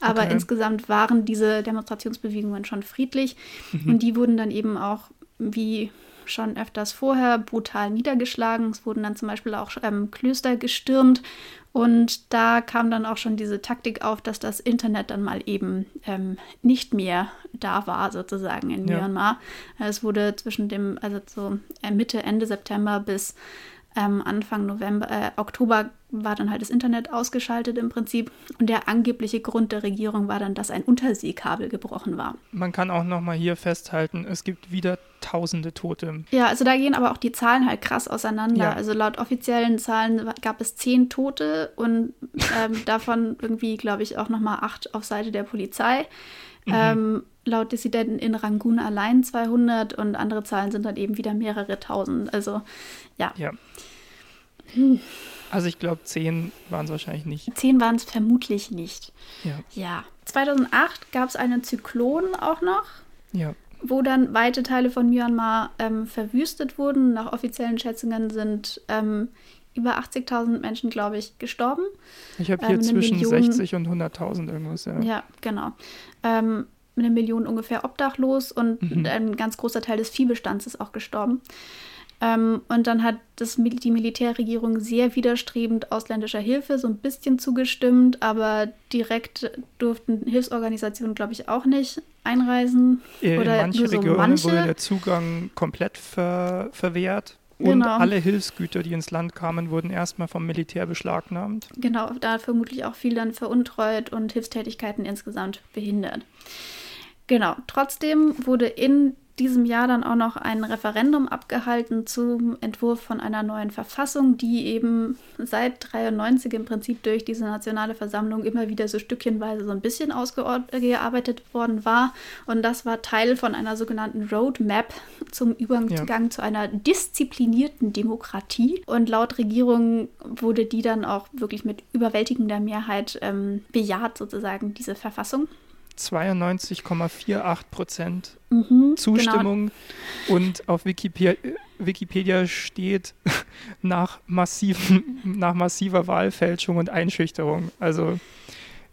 Aber Okay. insgesamt waren diese Demonstrationsbewegungen schon friedlich und die wurden dann eben auch wie schon öfters vorher brutal niedergeschlagen. Es wurden dann zum Beispiel auch ähm, Klöster gestürmt und da kam dann auch schon diese Taktik auf, dass das Internet dann mal eben ähm, nicht mehr da war, sozusagen in Ja. Myanmar. Es wurde zwischen dem, also so äh, Mitte, Ende September bis ähm, Anfang November, äh, Oktober war dann halt das Internet ausgeschaltet im Prinzip. Und der angebliche Grund der Regierung war dann, dass ein Unterseekabel gebrochen war. Man kann auch nochmal hier festhalten, es gibt wieder tausende Tote. Ja, also da gehen aber auch die Zahlen halt krass auseinander. Ja. Also laut offiziellen Zahlen gab es zehn Tote und ähm, davon irgendwie, glaube ich, auch nochmal acht auf Seite der Polizei. Ähm, laut Dissidenten in Rangoon allein 200 und andere Zahlen sind dann eben wieder mehrere tausend. Also ja, Ja. Also ich glaube, zehn waren es wahrscheinlich nicht. zehn waren es vermutlich nicht. Ja. Ja. 2008 gab es einen Zyklon auch noch. Ja. wo dann weite Teile von Myanmar ähm, verwüstet wurden. Nach offiziellen Schätzungen sind ähm, über 80.000 Menschen, glaube ich, gestorben. Ich habe Ähm, hier eine zwischen Million- 60 und 100.000 irgendwas. Ja. Ja, genau. Ähm, eine Million ungefähr obdachlos und Mhm. ein ganz großer Teil des Viehbestands ist auch gestorben. Ähm, und dann hat das, die Militärregierung sehr widerstrebend ausländischer Hilfe so ein bisschen zugestimmt, aber direkt durften Hilfsorganisationen, glaube ich, auch nicht einreisen. Äh, Oder In manche nur so Regionen manche. wurde der Zugang komplett ver verwehrt. Und Genau. alle Hilfsgüter, die ins Land kamen, wurden erstmal vom Militär beschlagnahmt. Genau, da vermutlich auch viel dann veruntreut und Hilfstätigkeiten insgesamt behindert. Genau, trotzdem wurde in diesem Jahr dann auch noch ein Referendum abgehalten zum Entwurf von einer neuen Verfassung, die eben seit 93 im Prinzip durch diese nationale Versammlung immer wieder so stückchenweise so ein bisschen ausgearbeitet worden war. Und das war Teil von einer sogenannten Roadmap zum Übergang zu einer disziplinierten Demokratie. Und laut Regierung wurde die dann auch wirklich mit überwältigender Mehrheit ähm, bejaht, sozusagen, diese Verfassung. 92,48 Prozent Mhm, Zustimmung und auf Wikipedia, Wikipedia steht nach, massiven, nach massiver Wahlfälschung und Einschüchterung. Also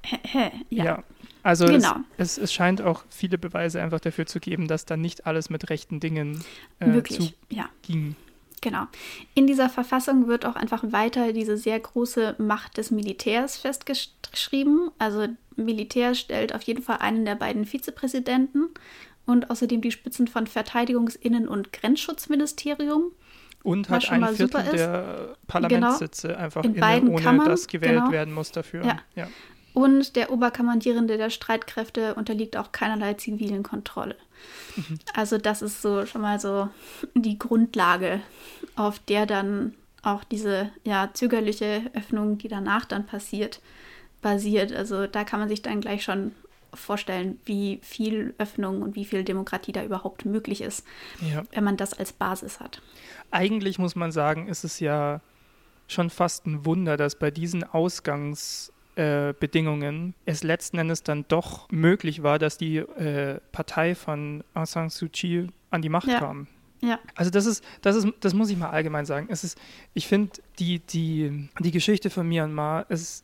Genau. ja, ja. also Genau. es, es, es scheint auch viele Beweise einfach dafür zu geben, dass da nicht alles mit rechten Dingen äh, Wirklich, ja. zuging. Genau. In dieser Verfassung wird auch einfach weiter diese sehr große Macht des Militärs festgeschrieben. Also Militär stellt auf jeden Fall einen der beiden Vizepräsidenten und außerdem die Spitzen von Verteidigungs-, Innen- und Grenzschutzministerium. Und hat schon ein mal Viertel super ist. der Parlamentssitze einfach In inne, beiden ohne Kammern, dass gewählt genau. werden muss dafür. Ja. Ja. Und der Oberkommandierende der Streitkräfte unterliegt auch keinerlei zivilen Kontrolle. Mhm. Also das ist so schon mal so die Grundlage, auf der dann auch diese ja, zögerliche Öffnung, die danach dann passiert, basiert. Also da kann man sich dann gleich schon vorstellen, wie viel Öffnung und wie viel Demokratie da überhaupt möglich ist, Ja. wenn man das als Basis hat. Eigentlich muss man sagen, ist es ja schon fast ein Wunder, dass bei diesen Ausgangsbedingungen äh, Bedingungen es letzten Endes dann doch möglich war, dass die äh, Partei von Aung San Suu Kyi an die Macht Ja. kam. Ja, Also das ist, das ist, das muss ich mal allgemein sagen. Es ist, ich finde, die, die, die Geschichte von Myanmar ist,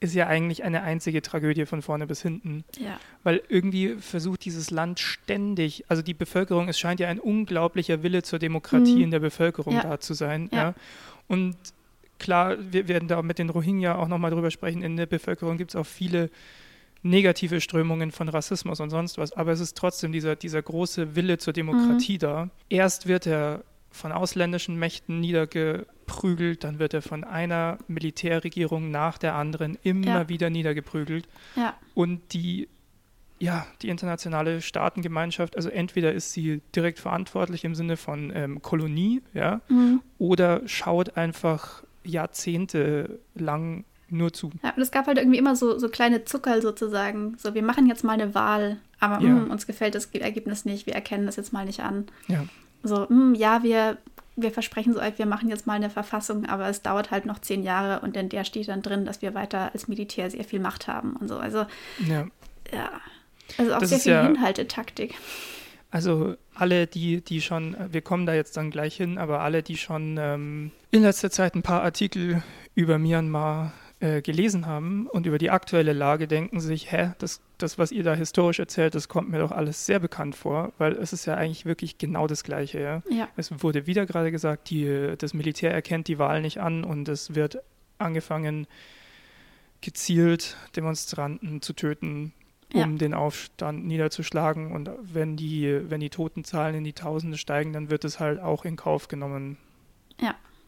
ist ja eigentlich eine einzige Tragödie von vorne bis hinten. ja, Weil irgendwie versucht dieses Land ständig, also die Bevölkerung, es scheint ja ein unglaublicher Wille zur Demokratie Mhm. in der Bevölkerung Ja. da zu sein. Ja. Und klar, wir werden da mit den Rohingya auch nochmal drüber sprechen. In der Bevölkerung gibt es auch viele negative Strömungen von Rassismus und sonst was, aber es ist trotzdem dieser, dieser große Wille zur Demokratie Mhm. da. Erst wird er von ausländischen Mächten niedergeprügelt, dann wird er von einer Militärregierung nach der anderen immer Ja. wieder niedergeprügelt. ja, Und die, ja, die internationale Staatengemeinschaft, also entweder ist sie direkt verantwortlich im Sinne von ähm, Kolonie, ja, mhm. oder schaut einfach jahrzehntelang nur zu. Ja, und es gab halt irgendwie immer so, so kleine Zuckerl sozusagen. So, wir machen jetzt mal eine Wahl, aber Ja. mm, uns gefällt das Ergebnis nicht, wir erkennen das jetzt mal nicht an. Ja. So, mm, ja, wir, wir versprechen so, wir machen jetzt mal eine Verfassung, aber es dauert halt noch zehn Jahre und in der steht dann drin, dass wir weiter als Militär sehr viel Macht haben und so. Also, ja. ja. Also auch Das sehr viel ja- Hinhaltetaktik. Also alle, die, die schon, wir kommen da jetzt dann gleich hin, aber alle, die schon ähm, in letzter Zeit ein paar Artikel über Myanmar äh, gelesen haben und über die aktuelle Lage, denken sich, hä, das, das, was ihr da historisch erzählt, das kommt mir doch alles sehr bekannt vor, weil es ist ja eigentlich wirklich genau das Gleiche, ja. Ja, Es wurde wieder gerade gesagt, die, das Militär erkennt die Wahl nicht an und es wird angefangen, gezielt Demonstranten zu töten, um Ja. den Aufstand niederzuschlagen. Und wenn die, wenn die Totenzahlen in die Tausende steigen, dann wird es halt auch in Kauf genommen.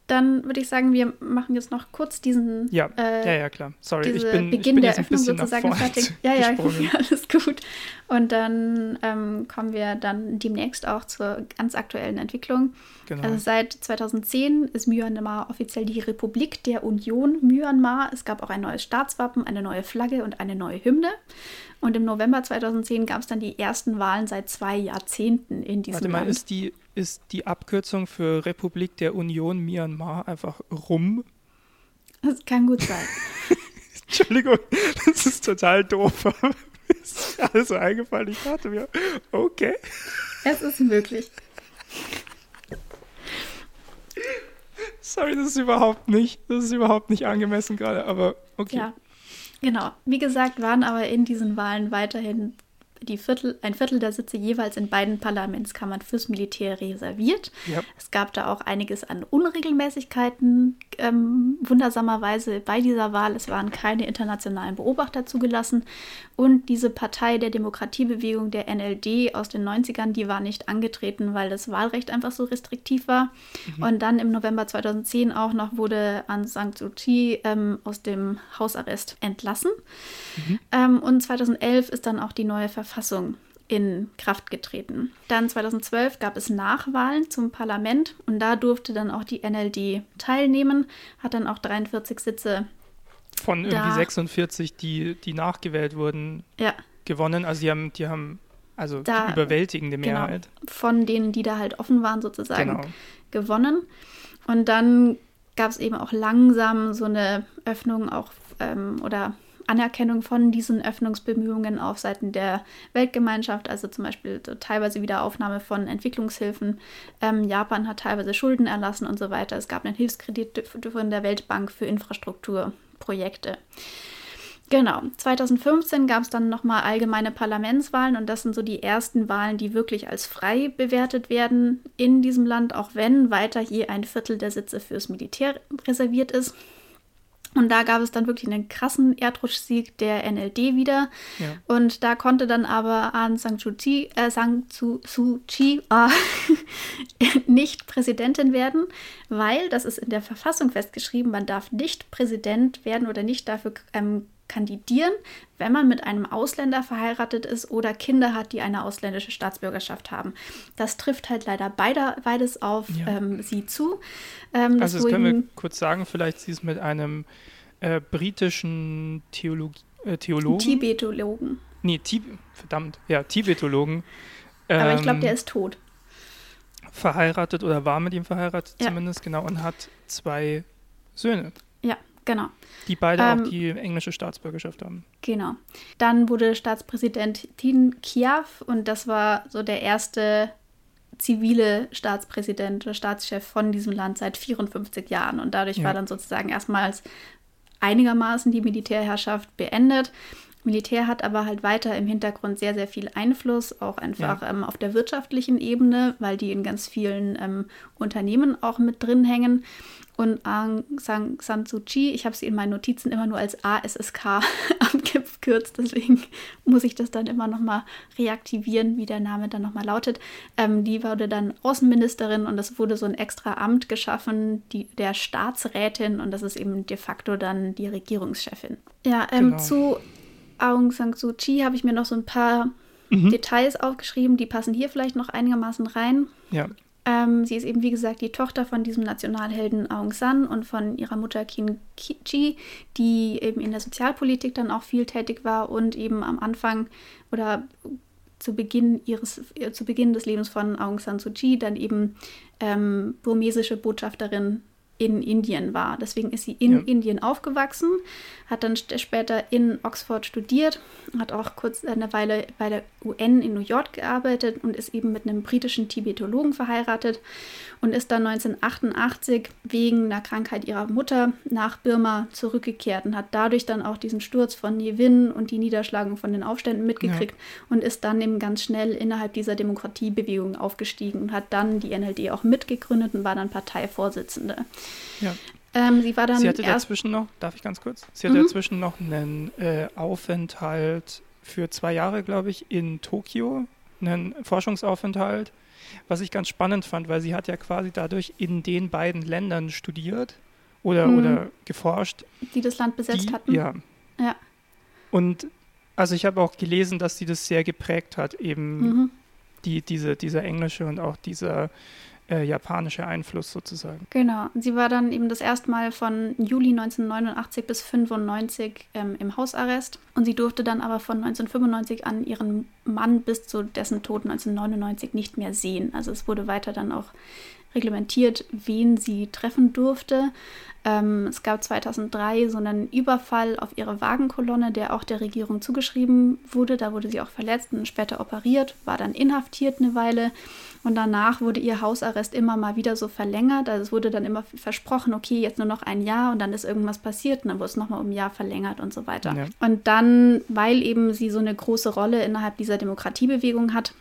dann würde ich sagen, wir machen jetzt noch kurz diesen Ja, äh, ja, ja, klar. Sorry, ich bin, ich Beginn bin der Öffnung sozusagen fertig. Ja, ja, ja, alles gut. Und dann ähm, kommen wir dann demnächst auch zur ganz aktuellen Entwicklung. Genau. Also seit 2010 ist Myanmar offiziell die Republik der Union Myanmar. Es gab auch ein neues Staatswappen, eine neue Flagge und eine neue Hymne. Und im November 2010 gab es dann die ersten Wahlen seit zwei Jahrzehnten in diesem Warte mal, Land. ist die, ist die Abkürzung für Republik der Union Myanmar einfach RUM? das kann gut sein. Entschuldigung, das ist total doof. ist alles so eingefallen. Ich dachte mir, okay. es ist möglich. Sorry, das ist überhaupt nicht, das ist überhaupt nicht angemessen gerade, aber okay. Ja, genau. Wie gesagt, waren aber in diesen Wahlen weiterhin die Viertel, ein Viertel der Sitze jeweils in beiden Parlamentskammern fürs Militär reserviert. Ja. Es gab da auch einiges an Unregelmäßigkeiten, ähm, wundersamerweise bei dieser Wahl. Es waren keine internationalen Beobachter zugelassen. Und diese Partei der Demokratiebewegung, der NLD aus den 90ern, die war nicht angetreten, weil das Wahlrecht einfach so restriktiv war. Und dann im November 2010 auch noch wurde Aung San Suu Kyi ähm, aus dem Hausarrest entlassen. Ähm, und 2011 ist dann auch die neue Verfassung in Kraft getreten. Dann 2012 gab es Nachwahlen zum Parlament und da durfte dann auch die NLD teilnehmen, hat dann auch 43 Sitze, Von irgendwie Da- 46, die, die nachgewählt wurden, ja, gewonnen. Also die haben, die haben also Da- die überwältigende genau, Mehrheit. von denen, die da halt offen waren sozusagen, Genau. gewonnen. Und dann gab es eben auch langsam so eine Öffnung auch ähm, oder Anerkennung von diesen Öffnungsbemühungen auf Seiten der Weltgemeinschaft, also zum Beispiel teilweise Wiederaufnahme von Entwicklungshilfen. Ähm, Japan hat teilweise Schulden erlassen und so weiter. Es gab einen Hilfskredit von der Weltbank für Infrastrukturprojekte. Genau, 2015 gab es dann nochmal allgemeine Parlamentswahlen und das sind so die ersten Wahlen, die wirklich als frei bewertet werden in diesem Land, auch wenn weiter je ein Viertel der Sitze fürs Militär reserviert ist. Und da gab es dann wirklich einen krassen Erdrutschsieg der NLD wieder. Ja. Und da konnte dann aber Aung San Suu Kyi, äh, San Suu, Suu Kyi äh, nicht Präsidentin werden, weil, das ist in der Verfassung festgeschrieben, man darf nicht Präsident werden oder nicht dafür ähm, kandidieren, wenn man mit einem Ausländer verheiratet ist oder Kinder hat, die eine ausländische Staatsbürgerschaft haben. Das trifft halt leider beide, beides auf ja. ähm, sie zu. Ähm, also das können wir kurz sagen, vielleicht sie ist mit einem äh, britischen Theolog äh, Theologen. Tibetologen. Nee, Tib verdammt, ja, Tibetologen. Ähm, Aber ich glaube, der ist tot. Verheiratet oder war mit ihm verheiratet ja. zumindest, genau, und hat zwei Söhne. Genau. Die beide ähm, auch die englische Staatsbürgerschaft haben. Genau. Dann wurde Staatspräsident Tin Kiaf und das war so der erste zivile Staatspräsident oder Staatschef von diesem Land seit 54 Jahren. Und dadurch ja. war dann sozusagen erstmals einigermaßen die Militärherrschaft beendet. Militär hat aber halt weiter im Hintergrund sehr, sehr viel Einfluss, auch einfach ja. ähm, auf der wirtschaftlichen Ebene, weil die in ganz vielen ähm, Unternehmen auch mit drin hängen. Und Aung San, San Suu Kyi, ich habe sie in meinen Notizen immer nur als ASSK abgekürzt, deswegen muss ich das dann immer nochmal reaktivieren, wie der Name dann nochmal lautet. Ähm, die wurde dann Außenministerin und es wurde so ein extra Amt geschaffen, die, der Staatsrätin und das ist eben de facto dann die Regierungschefin. Ja, ähm, genau. zu Aung San Suu Kyi habe ich mir noch so ein paar mhm. Details aufgeschrieben, die passen hier vielleicht noch einigermaßen rein. Ja. Ähm, sie ist eben, wie gesagt, die Tochter von diesem Nationalhelden Aung San und von ihrer Mutter Kin Chi, die eben in der Sozialpolitik dann auch viel tätig war und eben am Anfang oder zu Beginn ihres, äh, zu Beginn des Lebens von Aung San Suu Kyi dann eben ähm, burmesische Botschafterin in Indien war. Deswegen ist sie in ja. Indien aufgewachsen, hat dann später in Oxford studiert, hat auch kurz eine Weile bei der UN in New York gearbeitet und ist eben mit einem britischen Tibetologen verheiratet und ist dann 1988 wegen einer Krankheit ihrer Mutter nach Birma zurückgekehrt und hat dadurch dann auch diesen Sturz von Yevin und die Niederschlagung von den Aufständen mitgekriegt ja. und ist dann eben ganz schnell innerhalb dieser Demokratiebewegung aufgestiegen und hat dann die NLD auch mitgegründet und war dann Parteivorsitzende. Ja. Ähm, sie war dann sie hatte dazwischen noch, darf ich ganz kurz? Sie hatte mhm. dazwischen noch einen äh, Aufenthalt für zwei Jahre, glaube ich, in Tokio, einen Forschungsaufenthalt, was ich ganz spannend fand, weil sie hat ja quasi dadurch in den beiden Ländern studiert oder, mhm. oder geforscht. Die das Land besetzt die, hatten. Ja. ja. Und also ich habe auch gelesen, dass sie das sehr geprägt hat, eben mhm. die, diese, dieser englische und auch dieser äh, japanischer Einfluss sozusagen. Genau. Sie war dann eben das erste Mal von Juli 1989 bis 1995 ähm, im Hausarrest und sie durfte dann aber von 1995 an ihren Mann bis zu dessen Tod 1999 nicht mehr sehen. Also es wurde weiter dann auch reglementiert, wen sie treffen durfte. Ähm, es gab 2003 so einen Überfall auf ihre Wagenkolonne, der auch der Regierung zugeschrieben wurde. Da wurde sie auch verletzt und später operiert, war dann inhaftiert eine Weile. Und danach wurde ihr Hausarrest immer mal wieder so verlängert. Also es wurde dann immer versprochen, okay, jetzt nur noch ein Jahr und dann ist irgendwas passiert und dann wurde es nochmal um ein Jahr verlängert und so weiter. Ja. Und dann, weil eben sie so eine große Rolle innerhalb dieser Demokratiebewegung hat,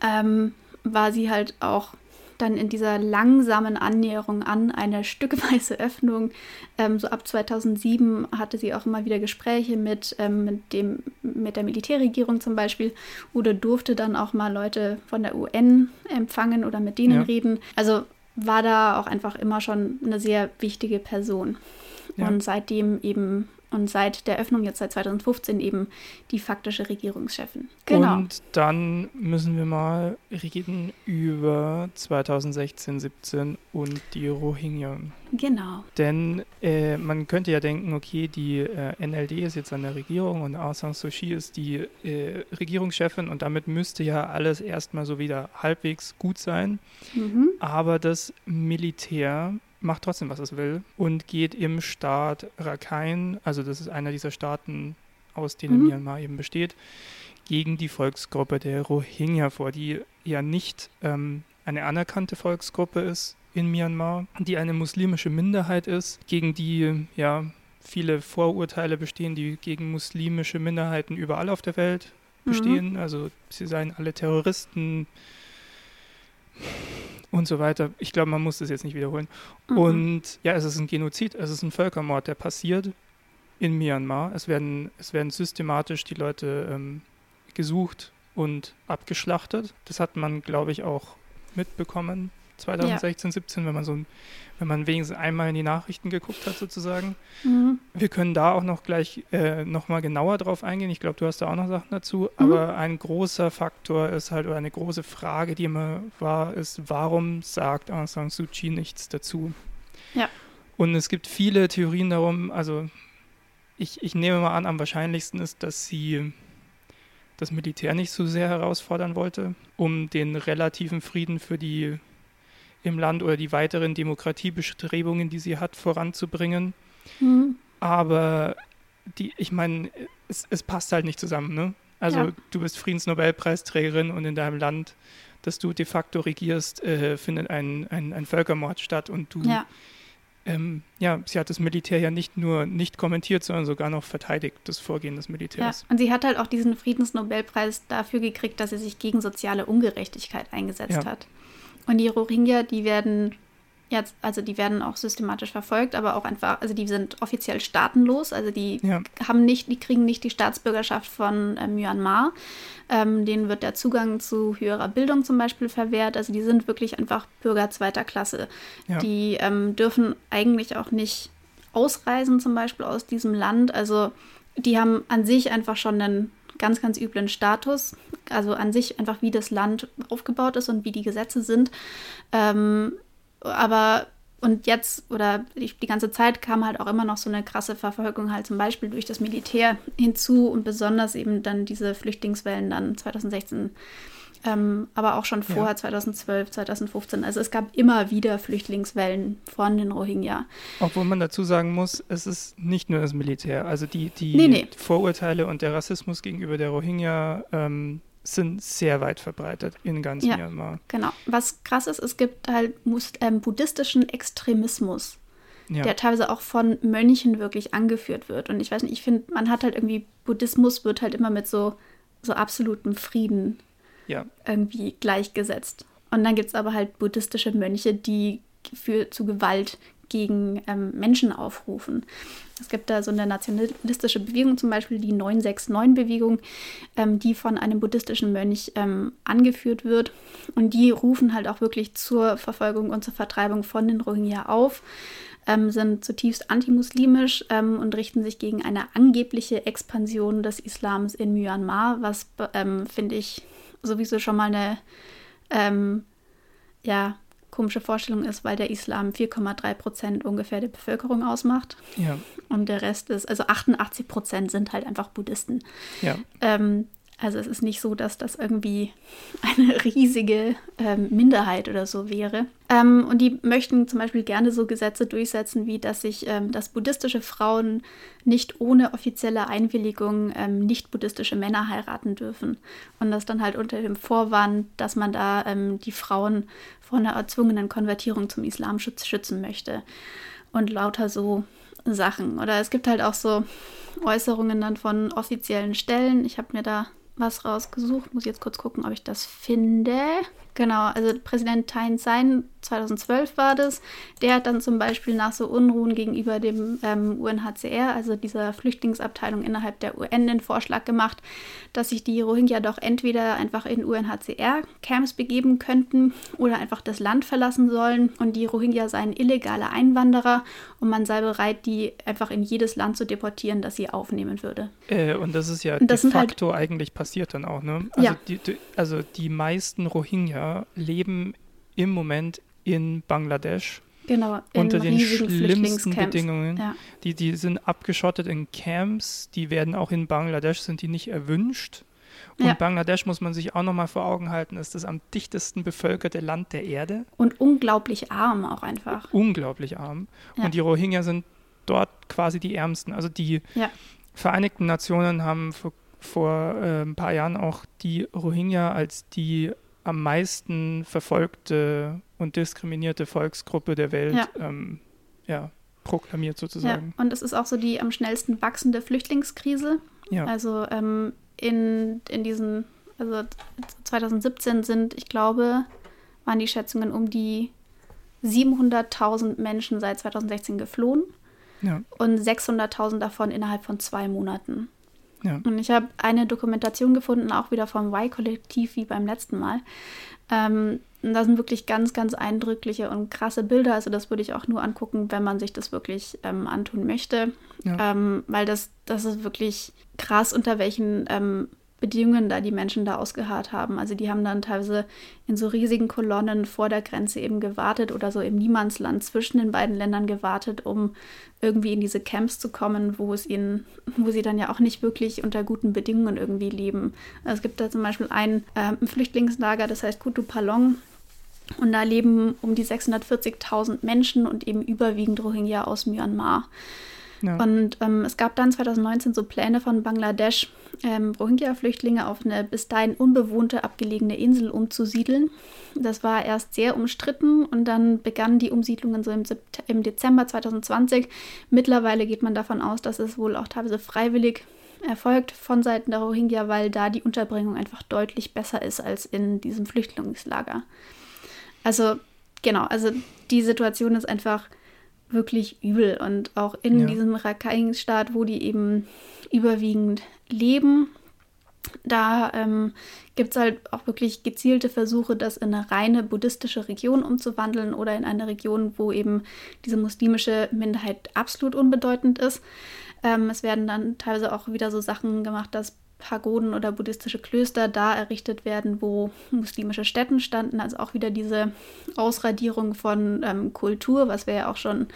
ähm, war sie halt auch dann in dieser langsamen Annäherung an eine stückweise Öffnung. Ähm, so ab 2007 hatte sie auch immer wieder Gespräche mit, ähm, mit, dem, mit der Militärregierung zum Beispiel oder durfte dann auch mal Leute von der UN empfangen oder mit denen ja. reden. Also war da auch einfach immer schon eine sehr wichtige Person. Ja. Und seitdem eben und seit der Öffnung jetzt seit 2015 eben die faktische Regierungschefin. Genau. Und dann müssen wir mal reden über 2016, 17 und die Rohingya. Genau. Denn äh, man könnte ja denken, okay, die äh, NLD ist jetzt an der Regierung und Aung San Suu Kyi ist die äh, Regierungschefin und damit müsste ja alles erstmal so wieder halbwegs gut sein. Mhm. Aber das Militär macht trotzdem, was es will und geht im Staat Rakhine, also das ist einer dieser Staaten, aus denen Mhm. Myanmar eben besteht, gegen die Volksgruppe der Rohingya vor, die ja nicht ähm, eine anerkannte Volksgruppe ist in Myanmar, die eine muslimische Minderheit ist, gegen die ja viele Vorurteile bestehen, die gegen muslimische Minderheiten überall auf der Welt Mhm. bestehen. Also sie seien alle Terroristen und so weiter. Ich glaube, man muss das jetzt nicht wiederholen. Mhm. Und ja, es ist ein Genozid, es ist ein Völkermord, der passiert in Myanmar. Es werden, es werden systematisch die Leute ähm, gesucht und abgeschlachtet. Das hat man, glaube ich, auch mitbekommen 2016, 17, wenn man so wenn man wenigstens einmal in die Nachrichten geguckt hat, sozusagen. Mhm. Wir können da auch noch gleich äh, nochmal genauer drauf eingehen. Ich glaube, du hast da auch noch Sachen dazu. Mhm. Aber ein großer Faktor ist halt, oder eine große Frage, die immer war, ist, warum sagt Aung San Suu Kyi nichts dazu? Ja. Und es gibt viele Theorien darum, also ich, ich nehme mal an, am wahrscheinlichsten ist, dass sie das Militär nicht so sehr herausfordern wollte, um den relativen Frieden für die im Land oder die weiteren Demokratiebestrebungen, die sie hat, voranzubringen. Mhm. Aber die, ich meine, es, es passt halt nicht zusammen, ne? Also Ja. du bist Friedensnobelpreisträgerin und in deinem Land, das du de facto regierst, äh, findet ein, ein, ein Völkermord statt und du, Ja, ähm, ja, sie hat das Militär ja nicht nur nicht kommentiert, sondern sogar noch verteidigt, das Vorgehen des ja. Militärs. Und sie hat halt auch diesen Friedensnobelpreis dafür gekriegt, dass sie sich gegen soziale Ungerechtigkeit eingesetzt Ja. hat. Und die Rohingya, die werden jetzt, also die werden auch systematisch verfolgt, aber auch einfach, also die sind offiziell staatenlos, also die Ja, haben nicht, die kriegen nicht die Staatsbürgerschaft von äh, Myanmar. Ähm, denen wird der Zugang zu höherer Bildung zum Beispiel verwehrt. Also die sind wirklich einfach Bürger zweiter Klasse. Ja. Die ähm, dürfen eigentlich auch nicht ausreisen zum Beispiel aus diesem Land. Also die haben an sich einfach schon einen ganz, ganz üblen Status. Also an sich einfach, wie das Land aufgebaut ist und wie die Gesetze sind. Ähm, aber und jetzt oder die, die ganze Zeit kam halt auch immer noch so eine krasse Verfolgung halt zum Beispiel durch das Militär hinzu und besonders eben dann diese Flüchtlingswellen dann 2016, ähm, aber auch schon Ja. vorher 2012, 2015. Also es gab immer wieder Flüchtlingswellen von den Rohingya. obwohl man dazu sagen muss, es ist nicht nur das Militär. Also die, die Nee, nee. Vorurteile und der Rassismus gegenüber der Rohingya ähm, sind sehr weit verbreitet in ganz Ja. Myanmar. Genau. Was krass ist, es gibt halt Mus ähm, buddhistischen Extremismus. Ja. der teilweise auch von Mönchen wirklich angeführt wird. Und ich weiß nicht, ich finde, man hat halt irgendwie, Buddhismus wird halt immer mit so, so absolutem Frieden ja. irgendwie gleichgesetzt. Und dann gibt es aber halt buddhistische Mönche, die für, zu Gewalt gegen ähm, Menschen aufrufen. Es gibt da so eine nationalistische Bewegung, zum Beispiel die 969-Bewegung, ähm, die von einem buddhistischen Mönch ähm, angeführt wird. Und die rufen halt auch wirklich zur Verfolgung und zur Vertreibung von den Rohingya auf, ähm, sind zutiefst antimuslimisch ähm, und richten sich gegen eine angebliche Expansion des Islams in Myanmar, was, ähm, finde ich, sowieso schon mal eine ähm, ja, komische Vorstellung ist, weil der Islam 4,3 Prozent ungefähr der Bevölkerung ausmacht. Ja. Und der Rest ist, also 88 Prozent sind halt einfach Buddhisten. Ja. Ähm, also es ist nicht so, dass das irgendwie eine riesige ähm, Minderheit oder so wäre. Ähm, und die möchten zum Beispiel gerne so Gesetze durchsetzen, wie dass sich, ähm, dass buddhistische Frauen nicht ohne offizielle Einwilligung ähm, nicht buddhistische Männer heiraten dürfen. Und das dann halt unter dem Vorwand, dass man da ähm, die Frauen vor einer erzwungenen Konvertierung zum Islam schütz schützen möchte. Und lauter so Sachen. Oder es gibt halt auch so Äußerungen dann von offiziellen Stellen. Ich habe mir da was rausgesucht. Muss jetzt kurz gucken, ob ich das finde. Genau, also Präsident Thein Sein, 2012 war das, der hat dann zum Beispiel nach so Unruhen gegenüber dem ähm, UNHCR, also dieser Flüchtlingsabteilung innerhalb der UN, den Vorschlag gemacht, dass sich die Rohingya doch entweder einfach in UNHCR-Camps begeben könnten oder einfach das Land verlassen sollen und die Rohingya seien illegale Einwanderer und man sei bereit, die einfach in jedes Land zu deportieren, das sie aufnehmen würde. Äh, und das ist ja das de halt- facto eigentlich passiert dann auch, ne? Also, Ja. die, also die meisten Rohingya leben im Moment in Bangladesch Genau, in unter den schlimmsten. Bedingungen. Ja. Die, die sind abgeschottet in Camps, die werden auch in Bangladesch, sind die nicht erwünscht. Und Ja. Bangladesch muss man sich auch nochmal vor Augen halten, ist das am dichtesten bevölkerte Land der Erde. Und unglaublich arm auch einfach. Unglaublich arm. Ja. Und die Rohingya sind dort quasi die ärmsten. Also die. Vereinigten Nationen haben vor, vor äh, ein paar Jahren auch die Rohingya als die am meisten verfolgte und diskriminierte Volksgruppe der Welt Ja. ähm, ja, proklamiert Ja, sozusagen. und es ist auch so die am schnellsten wachsende Flüchtlingskrise. Ja. Also ähm, in, in diesen, also 2017 sind, ich glaube, waren die Schätzungen um die 700.000 Menschen seit 2016 geflohen Ja. und 600.000 davon innerhalb von zwei Monaten. Ja. Und ich habe eine Dokumentation gefunden, auch wieder vom Y-Kollektiv wie beim letzten Mal. Ähm, und da sind wirklich ganz, ganz eindrückliche und krasse Bilder. Also das würde ich auch nur angucken, wenn man sich das wirklich ähm, antun möchte. Ja. Ähm, weil das, das ist wirklich krass, unter welchen ähm, Bedingungen da die Menschen da ausgeharrt haben. Also die haben dann teilweise in so riesigen Kolonnen vor der Grenze eben gewartet oder so im Niemandsland zwischen den beiden Ländern gewartet, um irgendwie in diese Camps zu kommen, wo es ihnen, wo sie dann ja auch nicht wirklich unter guten Bedingungen irgendwie leben. Also es gibt da zum Beispiel ein ähm, Flüchtlingslager, das heißt Kutu Palong. Und da leben um die 640.000 Menschen und eben überwiegend Rohingya aus Myanmar. Ja. Und ähm, es gab dann 2019 so Pläne von Bangladesch, ähm, Rohingya-Flüchtlinge auf eine bis dahin unbewohnte, abgelegene Insel umzusiedeln. Das war erst sehr umstritten und dann begannen die Umsiedlungen so im, im Dezember 2020. Mittlerweile geht man davon aus, dass es wohl auch teilweise freiwillig erfolgt von Seiten der Rohingya, weil da die Unterbringung einfach deutlich besser ist als in diesem Flüchtlingslager. Also genau, also die Situation ist einfach wirklich übel und auch in Ja. diesem Rakhine-Staat, wo die eben überwiegend leben, da ähm, gibt es halt auch wirklich gezielte Versuche, das in eine reine buddhistische Region umzuwandeln oder in eine Region, wo eben diese muslimische Minderheit absolut unbedeutend ist. Ähm, es werden dann teilweise auch wieder so Sachen gemacht, dass Pagoden oder buddhistische Klöster da errichtet werden, wo muslimische Stätten standen. Also auch wieder diese Ausradierung von ähm, Kultur, was wir ja auch schon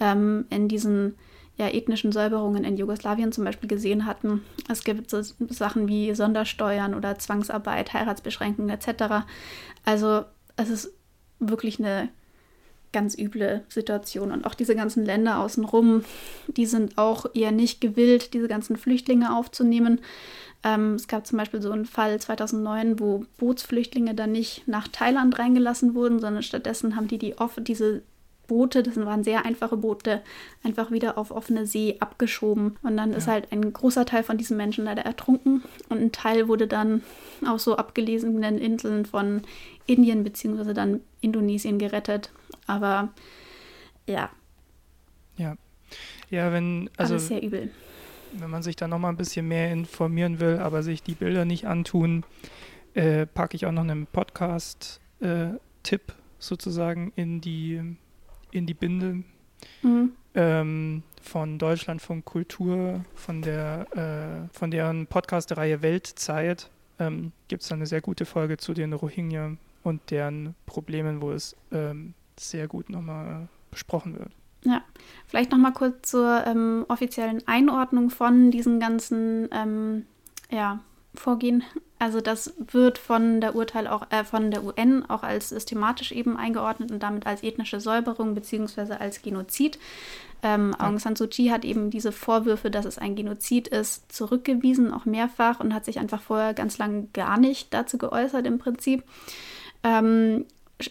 ähm, in diesen ja, ethnischen Säuberungen in Jugoslawien zum Beispiel gesehen hatten. Es gibt so Sachen wie Sondersteuern oder Zwangsarbeit, Heiratsbeschränkungen etc. Also es ist wirklich eine ganz üble Situation. Und auch diese ganzen Länder außenrum, die sind auch eher nicht gewillt, diese ganzen Flüchtlinge aufzunehmen. Ähm, es gab zum Beispiel so einen Fall 2009, wo Bootsflüchtlinge dann nicht nach Thailand reingelassen wurden, sondern stattdessen haben die, die off diese Boote, das waren sehr einfache Boote, einfach wieder auf offene See abgeschoben. Und dann ist halt ein großer Teil von diesen Menschen leider ertrunken und ein Teil wurde dann auf so abgelesenen Inseln von Indien bzw. dann Indonesien gerettet. Aber ja, Ja. Ja, wenn, also alles sehr übel. wenn man sich da noch mal ein bisschen mehr informieren will, aber sich die Bilder nicht antun, äh, packe ich auch noch einen Podcast-Tipp sozusagen in die, in die Binde Mhm. ähm, von Deutschlandfunk Kultur, von der äh, von deren Podcast-Reihe Weltzeit. Ähm, Gibt es eine sehr gute Folge zu den Rohingya und deren Problemen, wo es ähm, sehr gut nochmal besprochen wird. Ja, vielleicht noch mal kurz zur ähm, offiziellen Einordnung von diesen ganzen ähm, ja, Vorgehen. Also das wird von der Urteil auch äh, von der UN auch als systematisch eben eingeordnet und damit als ethnische Säuberung beziehungsweise als Genozid. Ähm. Aung San Suu Kyi hat eben diese Vorwürfe, dass es ein Genozid ist, zurückgewiesen, auch mehrfach und hat sich einfach vorher ganz lang gar nicht dazu geäußert im Prinzip. Ähm,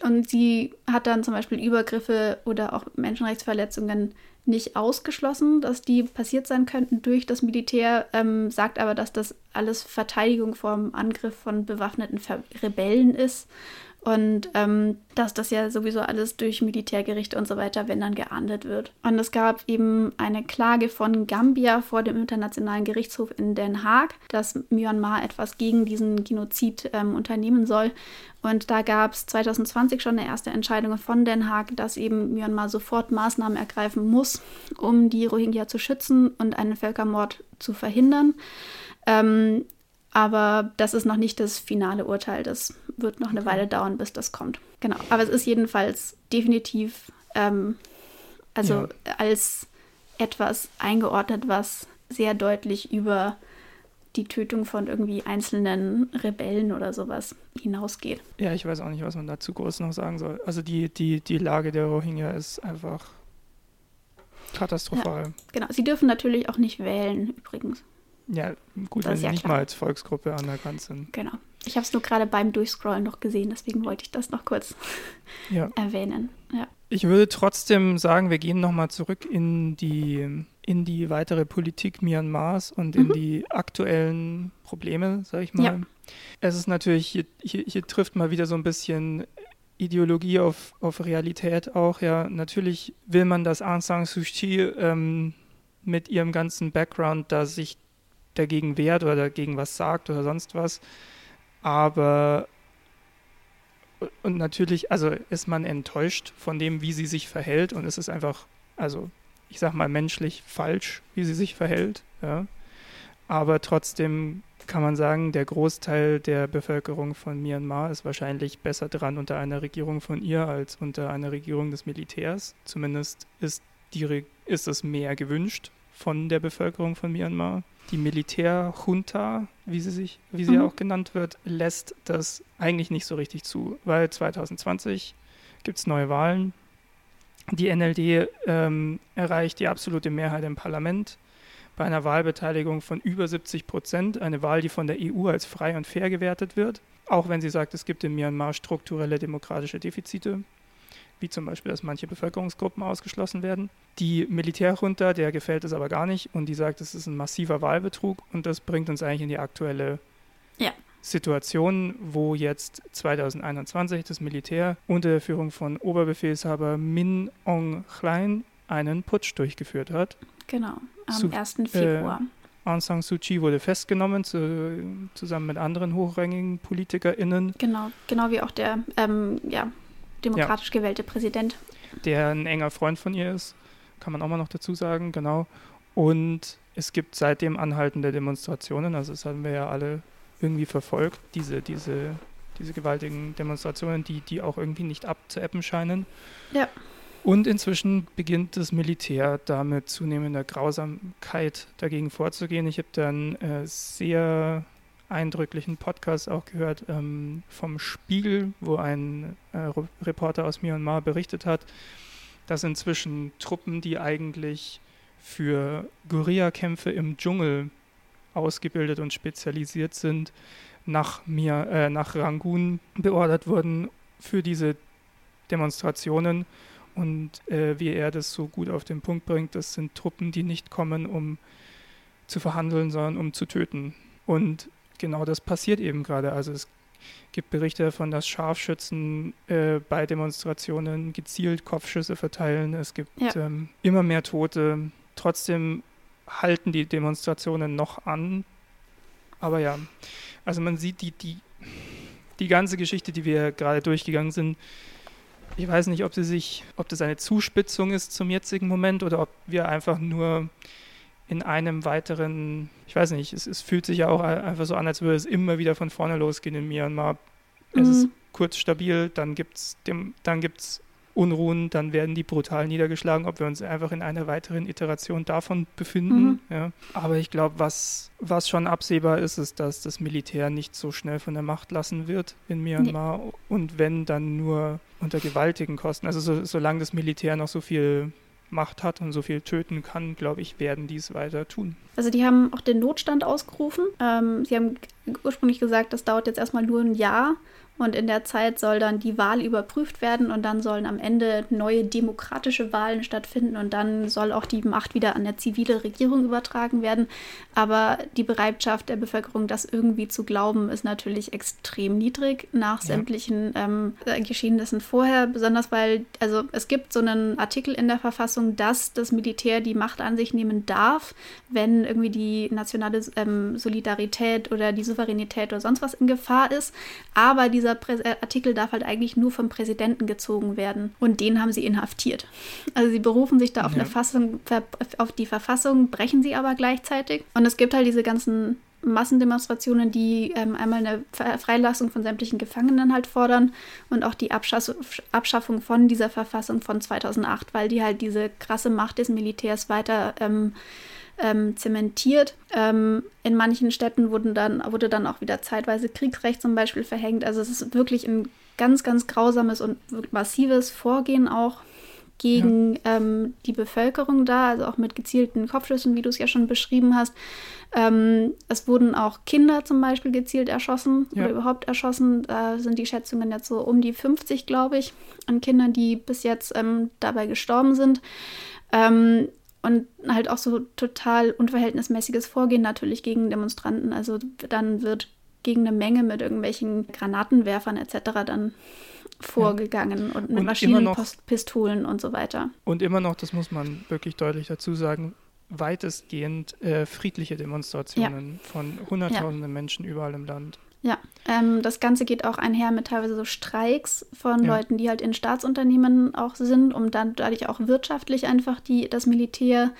und sie hat dann zum Beispiel Übergriffe oder auch Menschenrechtsverletzungen nicht ausgeschlossen, dass die passiert sein könnten durch das Militär, ähm, sagt aber, dass das alles Verteidigung vom Angriff von bewaffneten Ver Rebellen ist und ähm, dass das ja sowieso alles durch Militärgerichte und so weiter, wenn dann geahndet wird. Und es gab eben eine Klage von Gambia vor dem Internationalen Gerichtshof in Den Haag, dass Myanmar etwas gegen diesen Genozid ähm, unternehmen soll. Und da gab es 2020 schon eine erste Entscheidung von Den Haag, dass eben Myanmar sofort Maßnahmen ergreifen muss, um die Rohingya zu schützen und einen Völkermord zu verhindern. Ähm, aber das ist noch nicht das finale Urteil. Das wird noch eine Okay. Weile dauern, bis das kommt. Genau. Aber es ist jedenfalls definitiv ähm, also Ja. als etwas eingeordnet, was sehr deutlich über die Tötung von irgendwie einzelnen Rebellen oder sowas hinausgeht. Ja, ich weiß auch nicht, was man dazu groß noch sagen soll. Also die, die, die Lage der Rohingya ist einfach katastrophal. Ja, genau, sie dürfen natürlich auch nicht wählen, übrigens. Ja, gut, das wenn sie ja nicht klar. mal als Volksgruppe anerkannt sind. Genau. Ich habe es nur gerade beim Durchscrollen noch gesehen, deswegen wollte ich das noch kurz ja. erwähnen. Ja. Ich würde trotzdem sagen, wir gehen nochmal zurück in die, in die weitere Politik Myanmars und in mhm. die aktuellen Probleme, sage ich mal. Ja. Es ist natürlich, hier, hier, hier trifft mal wieder so ein bisschen Ideologie auf, auf Realität auch. Ja, natürlich will man, dass Aung San Suu Kyi ähm, mit ihrem ganzen Background da sich dagegen wehrt oder dagegen was sagt oder sonst was. Aber und natürlich, also ist man enttäuscht von dem, wie sie sich verhält und es ist einfach, also ich sag mal menschlich falsch, wie sie sich verhält. Ja. Aber trotzdem kann man sagen, der Großteil der Bevölkerung von Myanmar ist wahrscheinlich besser dran unter einer Regierung von ihr als unter einer Regierung des Militärs. Zumindest ist, die, ist es mehr gewünscht von der Bevölkerung von Myanmar. Die Militärjunta, wie sie sich, wie sie mhm. auch genannt wird, lässt das eigentlich nicht so richtig zu, weil 2020 gibt es neue Wahlen. Die NLD ähm, erreicht die absolute Mehrheit im Parlament bei einer Wahlbeteiligung von über 70 Prozent, eine Wahl, die von der EU als frei und fair gewertet wird, auch wenn sie sagt, es gibt in Myanmar strukturelle demokratische Defizite wie zum Beispiel, dass manche Bevölkerungsgruppen ausgeschlossen werden. Die Militärjunta, der gefällt es aber gar nicht und die sagt, es ist ein massiver Wahlbetrug und das bringt uns eigentlich in die aktuelle ja. Situation, wo jetzt 2021 das Militär unter der Führung von Oberbefehlshaber Min Aung Hlaing einen Putsch durchgeführt hat. Genau, am zu, 1. Februar. Äh, Aung San Suu Kyi wurde festgenommen, zu, zusammen mit anderen hochrangigen PolitikerInnen. Genau, genau wie auch der ähm, ja, demokratisch ja. gewählte Präsident. Der ein enger Freund von ihr ist, kann man auch mal noch dazu sagen, genau. Und es gibt seitdem anhaltende Demonstrationen, also das haben wir ja alle irgendwie verfolgt, diese, diese, diese gewaltigen Demonstrationen, die, die auch irgendwie nicht abzuäppen scheinen. Ja. Und inzwischen beginnt das Militär da mit zunehmender Grausamkeit dagegen vorzugehen. Ich habe dann äh, sehr eindrücklichen Podcast auch gehört ähm, vom Spiegel, wo ein äh, Reporter aus Myanmar berichtet hat, dass inzwischen Truppen, die eigentlich für Guerillakämpfe im Dschungel ausgebildet und spezialisiert sind, nach, mir, äh, nach Rangoon beordert wurden für diese Demonstrationen. Und äh, wie er das so gut auf den Punkt bringt, das sind Truppen, die nicht kommen, um zu verhandeln, sondern um zu töten. Und genau das passiert eben gerade. Also es gibt Berichte davon, dass Scharfschützen äh, bei Demonstrationen gezielt Kopfschüsse verteilen. Es gibt ja. ähm, immer mehr Tote. Trotzdem halten die Demonstrationen noch an. Aber ja, also man sieht die, die, die ganze Geschichte, die wir gerade durchgegangen sind. Ich weiß nicht, ob sie sich, ob das eine Zuspitzung ist zum jetzigen Moment oder ob wir einfach nur in einem weiteren, ich weiß nicht, es, es, fühlt sich ja auch einfach so an, als würde es immer wieder von vorne losgehen in Myanmar. Mhm. Es ist kurz stabil, dann gibt es dann gibt's Unruhen, dann werden die brutal niedergeschlagen, ob wir uns einfach in einer weiteren Iteration davon befinden. Mhm. Ja. Aber ich glaube, was, was schon absehbar ist, ist, dass das Militär nicht so schnell von der Macht lassen wird in Myanmar nee. und wenn, dann nur unter gewaltigen Kosten. Also so, solange das Militär noch so viel Macht hat und so viel töten kann, glaube ich, werden die es weiter tun. Also die haben auch den Notstand ausgerufen. Ähm, sie haben ursprünglich gesagt, das dauert jetzt erstmal nur ein Jahr. Und in der Zeit soll dann die Wahl überprüft werden und dann sollen am Ende neue demokratische Wahlen stattfinden und dann soll auch die Macht wieder an der zivile Regierung übertragen werden. Aber die Bereitschaft der Bevölkerung, das irgendwie zu glauben, ist natürlich extrem niedrig nach ja. sämtlichen ähm, Geschehnissen vorher, besonders weil, also es gibt so einen Artikel in der Verfassung, dass das Militär die Macht an sich nehmen darf, wenn irgendwie die nationale ähm, Solidarität oder die Souveränität oder sonst was in Gefahr ist. Aber die dieser äh, Artikel darf halt eigentlich nur vom Präsidenten gezogen werden. Und den haben sie inhaftiert. Also sie berufen sich da auf, ja. eine Fassung, auf die Verfassung, brechen sie aber gleichzeitig. Und es gibt halt diese ganzen Massendemonstrationen, die ähm, einmal eine Freilassung von sämtlichen Gefangenen halt fordern und auch die Abschaff Abschaffung von dieser Verfassung von 2008, weil die halt diese krasse Macht des Militärs weiter ähm, ähm, zementiert. Ähm, in manchen Städten wurden dann, wurde dann auch wieder zeitweise Kriegsrecht zum Beispiel verhängt. Also es ist wirklich ein ganz, ganz grausames und massives Vorgehen auch gegen ja. ähm, die Bevölkerung da, also auch mit gezielten Kopfschüssen, wie du es ja schon beschrieben hast. Ähm, es wurden auch Kinder zum Beispiel gezielt erschossen ja. oder überhaupt erschossen. Da sind die Schätzungen jetzt so um die 50, glaube ich, an Kindern, die bis jetzt ähm, dabei gestorben sind. Und halt auch so total unverhältnismäßiges Vorgehen natürlich gegen Demonstranten. Also dann wird gegen eine Menge mit irgendwelchen Granatenwerfern etc. dann vorgegangen ja. und mit Maschinenpistolen und so weiter. Und immer noch, das muss man wirklich deutlich dazu sagen, weitestgehend äh, friedliche Demonstrationen ja. von Hunderttausenden ja. Menschen überall im Land. Ja, ähm, das Ganze geht auch einher mit teilweise so Streiks von ja. Leuten, die halt in Staatsunternehmen auch sind, um dann dadurch auch wirtschaftlich einfach die, das Militär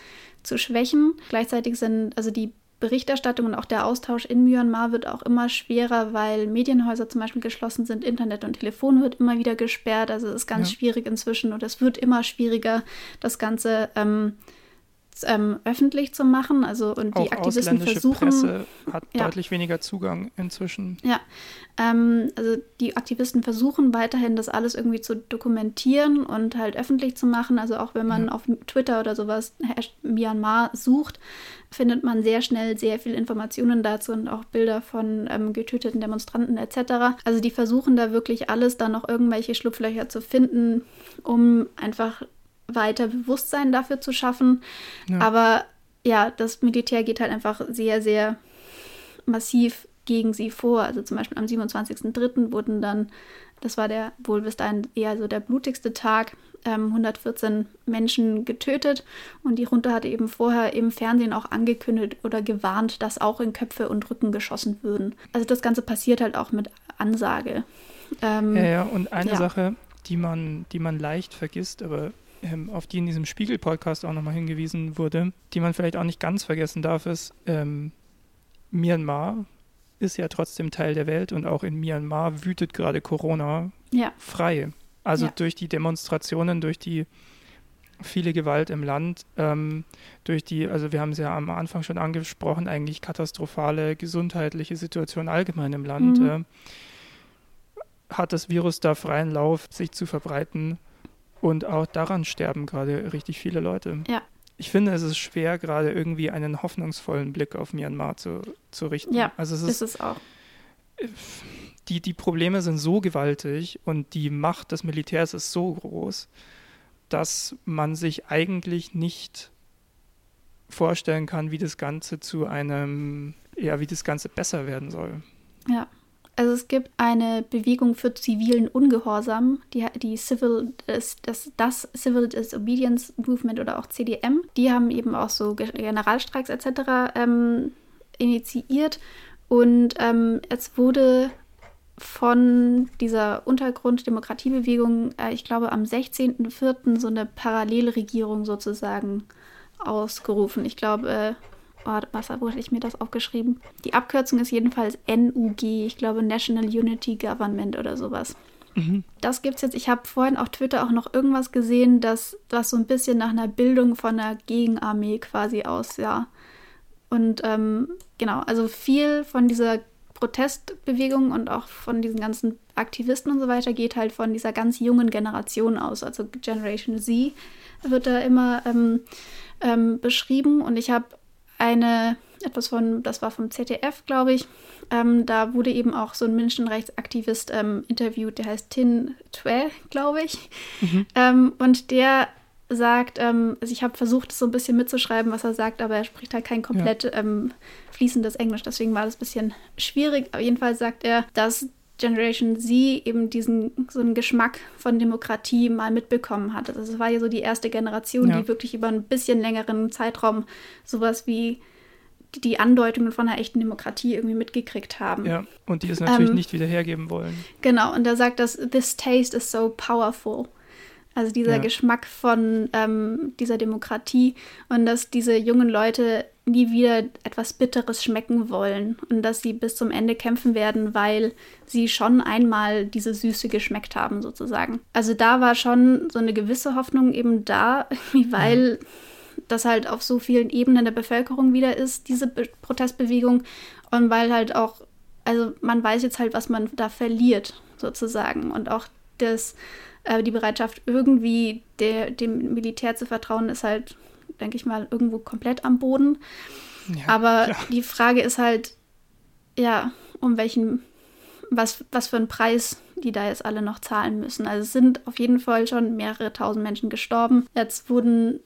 zu schwächen. Gleichzeitig sind also die Berichterstattung und auch der Austausch in Myanmar wird auch immer schwerer, weil Medienhäuser zum Beispiel geschlossen sind, Internet und Telefon wird immer wieder gesperrt. Also es ist ganz ja. schwierig inzwischen und es wird immer schwieriger, das Ganze ähm, ähm, öffentlich zu machen. Also und Auch die Aktivisten versuchen. Presse hat ja. deutlich weniger Zugang inzwischen. Ja, ähm, also die Aktivisten versuchen weiterhin, das alles irgendwie zu dokumentieren und halt öffentlich zu machen. Also auch wenn man ja. auf Twitter oder sowas Myanmar sucht, findet man sehr schnell sehr viele Informationen dazu und auch Bilder von ähm, getöteten Demonstranten etc. Also die versuchen da wirklich alles, dann noch irgendwelche Schlupflöcher zu finden, um einfach weiter Bewusstsein dafür zu schaffen. Ja. Aber ja, das Militär geht halt einfach sehr, sehr massiv gegen sie vor. Also zum Beispiel am 27.03. wurden dann, das war der wohl bis dahin eher so der blutigste Tag, ähm, 114 Menschen getötet und die Runde hatte eben vorher im Fernsehen auch angekündigt oder gewarnt, dass auch in Köpfe und Rücken geschossen würden. Also das Ganze passiert halt auch mit Ansage. Ähm, ja, ja, und eine ja. Sache, die man, die man leicht vergisst, aber ähm, auf die in diesem Spiegel-Podcast auch nochmal hingewiesen wurde, die man vielleicht auch nicht ganz vergessen darf, ist, ähm, Myanmar ist ja trotzdem Teil der Welt und auch in Myanmar wütet gerade Corona ja. frei. Also ja. durch die Demonstrationen, durch die viele Gewalt im Land, ähm, durch die, also wir haben es ja am Anfang schon angesprochen, eigentlich katastrophale gesundheitliche Situation allgemein im Land, mhm. äh, hat das Virus da freien Lauf, sich zu verbreiten. Und auch daran sterben gerade richtig viele Leute. Ja. Ich finde, es ist schwer, gerade irgendwie einen hoffnungsvollen Blick auf Myanmar zu, zu richten. Ja, also es ist, ist es auch. Die, die Probleme sind so gewaltig und die Macht des Militärs ist so groß, dass man sich eigentlich nicht vorstellen kann, wie das Ganze zu einem, ja, wie das Ganze besser werden soll. Ja. Also es gibt eine Bewegung für zivilen Ungehorsam, die, die Civil, das, das, das Civil Disobedience Movement oder auch CDM. Die haben eben auch so Generalstreiks etc. Ähm, initiiert. Und ähm, es wurde von dieser Untergrund-Demokratiebewegung, äh, ich glaube am 16.04. so eine Parallelregierung sozusagen ausgerufen. Ich glaube, äh, oh, was, wo hatte ich mir das aufgeschrieben? Die Abkürzung ist jedenfalls NUG, ich glaube National Unity Government oder sowas. Mhm. Das gibt's jetzt. Ich habe vorhin auf Twitter auch noch irgendwas gesehen, das, das so ein bisschen nach einer Bildung von einer Gegenarmee quasi aussah. Und ähm, genau, also viel von dieser Protestbewegung und auch von diesen ganzen Aktivisten und so weiter geht halt von dieser ganz jungen Generation aus. Also Generation Z wird da immer ähm, ähm, beschrieben. Und ich habe eine, etwas von, das war vom ZDF, glaube ich. Ähm, da wurde eben auch so ein Menschenrechtsaktivist ähm, interviewt, der heißt Tin Tue, glaube ich. Mhm. Ähm, und der sagt, ähm, also ich habe versucht, so ein bisschen mitzuschreiben, was er sagt, aber er spricht halt kein komplett ja. Ähm, fließendes Englisch, deswegen war das ein bisschen schwierig. Auf jeden Fall sagt er, dass Generation Z eben diesen so einen Geschmack von Demokratie mal mitbekommen hat. Also es war ja so die erste Generation, ja. die wirklich über ein bisschen längeren Zeitraum sowas wie die Andeutungen von einer echten Demokratie irgendwie mitgekriegt haben. Ja, und die es natürlich ähm, nicht wieder hergeben wollen. Genau, und er sagt, dass this taste is so powerful. Also dieser ja. Geschmack von ähm, dieser Demokratie und dass diese jungen Leute nie wieder etwas Bitteres schmecken wollen und dass sie bis zum Ende kämpfen werden, weil sie schon einmal diese Süße geschmeckt haben, sozusagen. Also da war schon so eine gewisse Hoffnung eben da, weil das halt auf so vielen Ebenen der Bevölkerung wieder ist, diese Be Protestbewegung. Und weil halt auch, also man weiß jetzt halt, was man da verliert, sozusagen. Und auch das, die Bereitschaft, irgendwie der, dem Militär zu vertrauen, ist halt, denke ich mal, irgendwo komplett am Boden. Ja, Aber klar. die Frage ist halt, ja, um welchen, was, was für einen Preis die da jetzt alle noch zahlen müssen. Also es sind auf jeden Fall schon mehrere tausend Menschen gestorben. Jetzt wurden,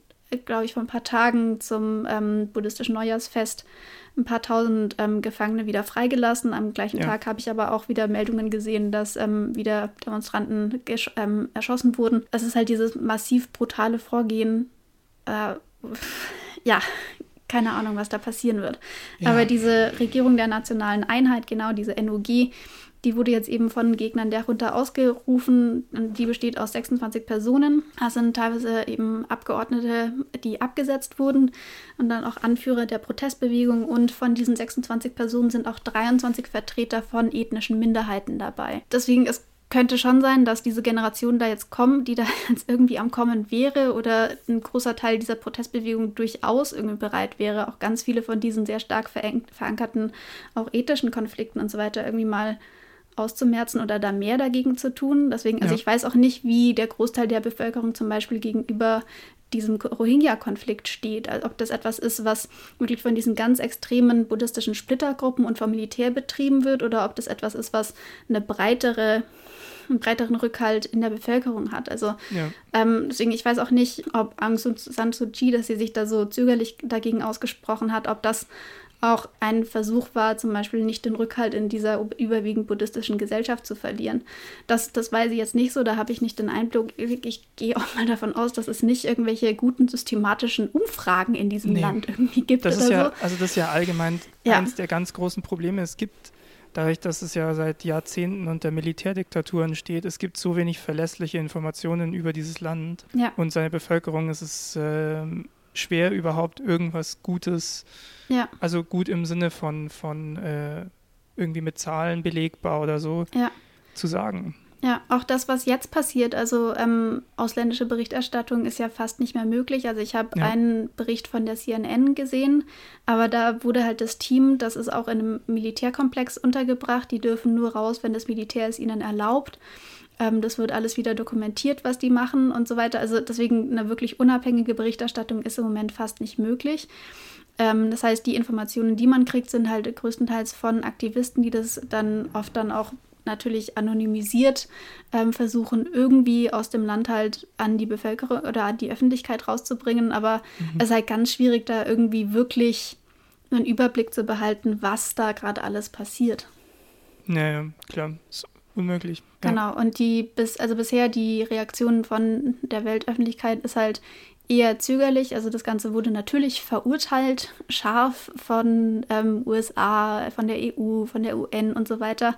glaube ich, vor ein paar Tagen zum ähm, buddhistischen Neujahrsfest ein paar tausend ähm, Gefangene wieder freigelassen. Am gleichen ja. Tag habe ich aber auch wieder Meldungen gesehen, dass ähm, wieder Demonstranten ähm, erschossen wurden. Es ist halt dieses massiv brutale Vorgehen. Äh, ja, keine Ahnung, was da passieren wird. Ja. Aber diese Regierung der nationalen Einheit, genau diese NOG, die wurde jetzt eben von Gegnern der Junta ausgerufen. Die besteht aus 26 Personen. Das sind teilweise eben Abgeordnete, die abgesetzt wurden und dann auch Anführer der Protestbewegung. Und von diesen 26 Personen sind auch 23 Vertreter von ethnischen Minderheiten dabei. Deswegen es könnte schon sein, dass diese Generation da jetzt kommt, die da jetzt irgendwie am Kommen wäre oder ein großer Teil dieser Protestbewegung durchaus irgendwie bereit wäre, auch ganz viele von diesen sehr stark verankerten, auch ethischen Konflikten und so weiter irgendwie mal auszumerzen oder da mehr dagegen zu tun. Deswegen, also ja. ich weiß auch nicht, wie der Großteil der Bevölkerung zum Beispiel gegenüber diesem Rohingya-Konflikt steht. Also ob das etwas ist, was wirklich von diesen ganz extremen buddhistischen Splittergruppen und vom Militär betrieben wird oder ob das etwas ist, was eine breitere einen breiteren Rückhalt in der Bevölkerung hat. Also ja. ähm, deswegen, ich weiß auch nicht, ob Aung San Suu Kyi, dass sie sich da so zögerlich dagegen ausgesprochen hat, ob das auch ein Versuch war, zum Beispiel nicht den Rückhalt in dieser überwiegend buddhistischen Gesellschaft zu verlieren. Das, das weiß ich jetzt nicht so, da habe ich nicht den Einblick. Ich gehe auch mal davon aus, dass es nicht irgendwelche guten systematischen Umfragen in diesem nee, Land irgendwie gibt. Das ist ja, so. also das ist ja allgemein ja. eines der ganz großen Probleme. Es gibt dadurch, dass es ja seit Jahrzehnten unter Militärdiktaturen steht, es gibt so wenig verlässliche Informationen über dieses Land ja. und seine Bevölkerung. Es ist äh, schwer, überhaupt irgendwas Gutes ja. Also gut im Sinne von, von äh, irgendwie mit Zahlen belegbar oder so ja. zu sagen. Ja, auch das, was jetzt passiert, also ähm, ausländische Berichterstattung ist ja fast nicht mehr möglich. Also ich habe ja. einen Bericht von der CNN gesehen, aber da wurde halt das Team, das ist auch in einem Militärkomplex untergebracht, die dürfen nur raus, wenn das Militär es ihnen erlaubt. Ähm, das wird alles wieder dokumentiert, was die machen und so weiter. Also deswegen eine wirklich unabhängige Berichterstattung ist im Moment fast nicht möglich. Ähm, das heißt, die Informationen, die man kriegt, sind halt größtenteils von Aktivisten, die das dann oft dann auch natürlich anonymisiert ähm, versuchen, irgendwie aus dem Land halt an die Bevölkerung oder an die Öffentlichkeit rauszubringen. Aber mhm. es ist halt ganz schwierig, da irgendwie wirklich einen Überblick zu behalten, was da gerade alles passiert. Naja, klar, ist unmöglich. Genau, ja. und die bis, also bisher die Reaktion von der Weltöffentlichkeit ist halt eher zögerlich. Also das Ganze wurde natürlich verurteilt, scharf von ähm, USA, von der EU, von der UN und so weiter.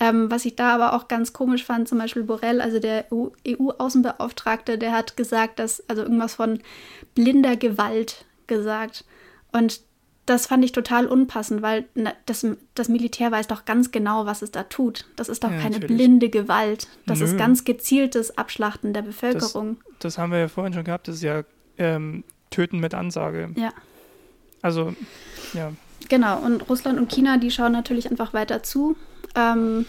Ähm, was ich da aber auch ganz komisch fand, zum Beispiel Borrell, also der EU-Außenbeauftragte, der hat gesagt, dass, also irgendwas von blinder Gewalt gesagt. Und das fand ich total unpassend, weil das, das Militär weiß doch ganz genau, was es da tut. Das ist doch ja, keine natürlich. blinde Gewalt. Das Nö. ist ganz gezieltes Abschlachten der Bevölkerung. Das, das, haben wir ja vorhin schon gehabt. Das ist ja ähm, Töten mit Ansage. Ja. Also, ja. Genau. Und Russland und China, die schauen natürlich einfach weiter zu. Ähm,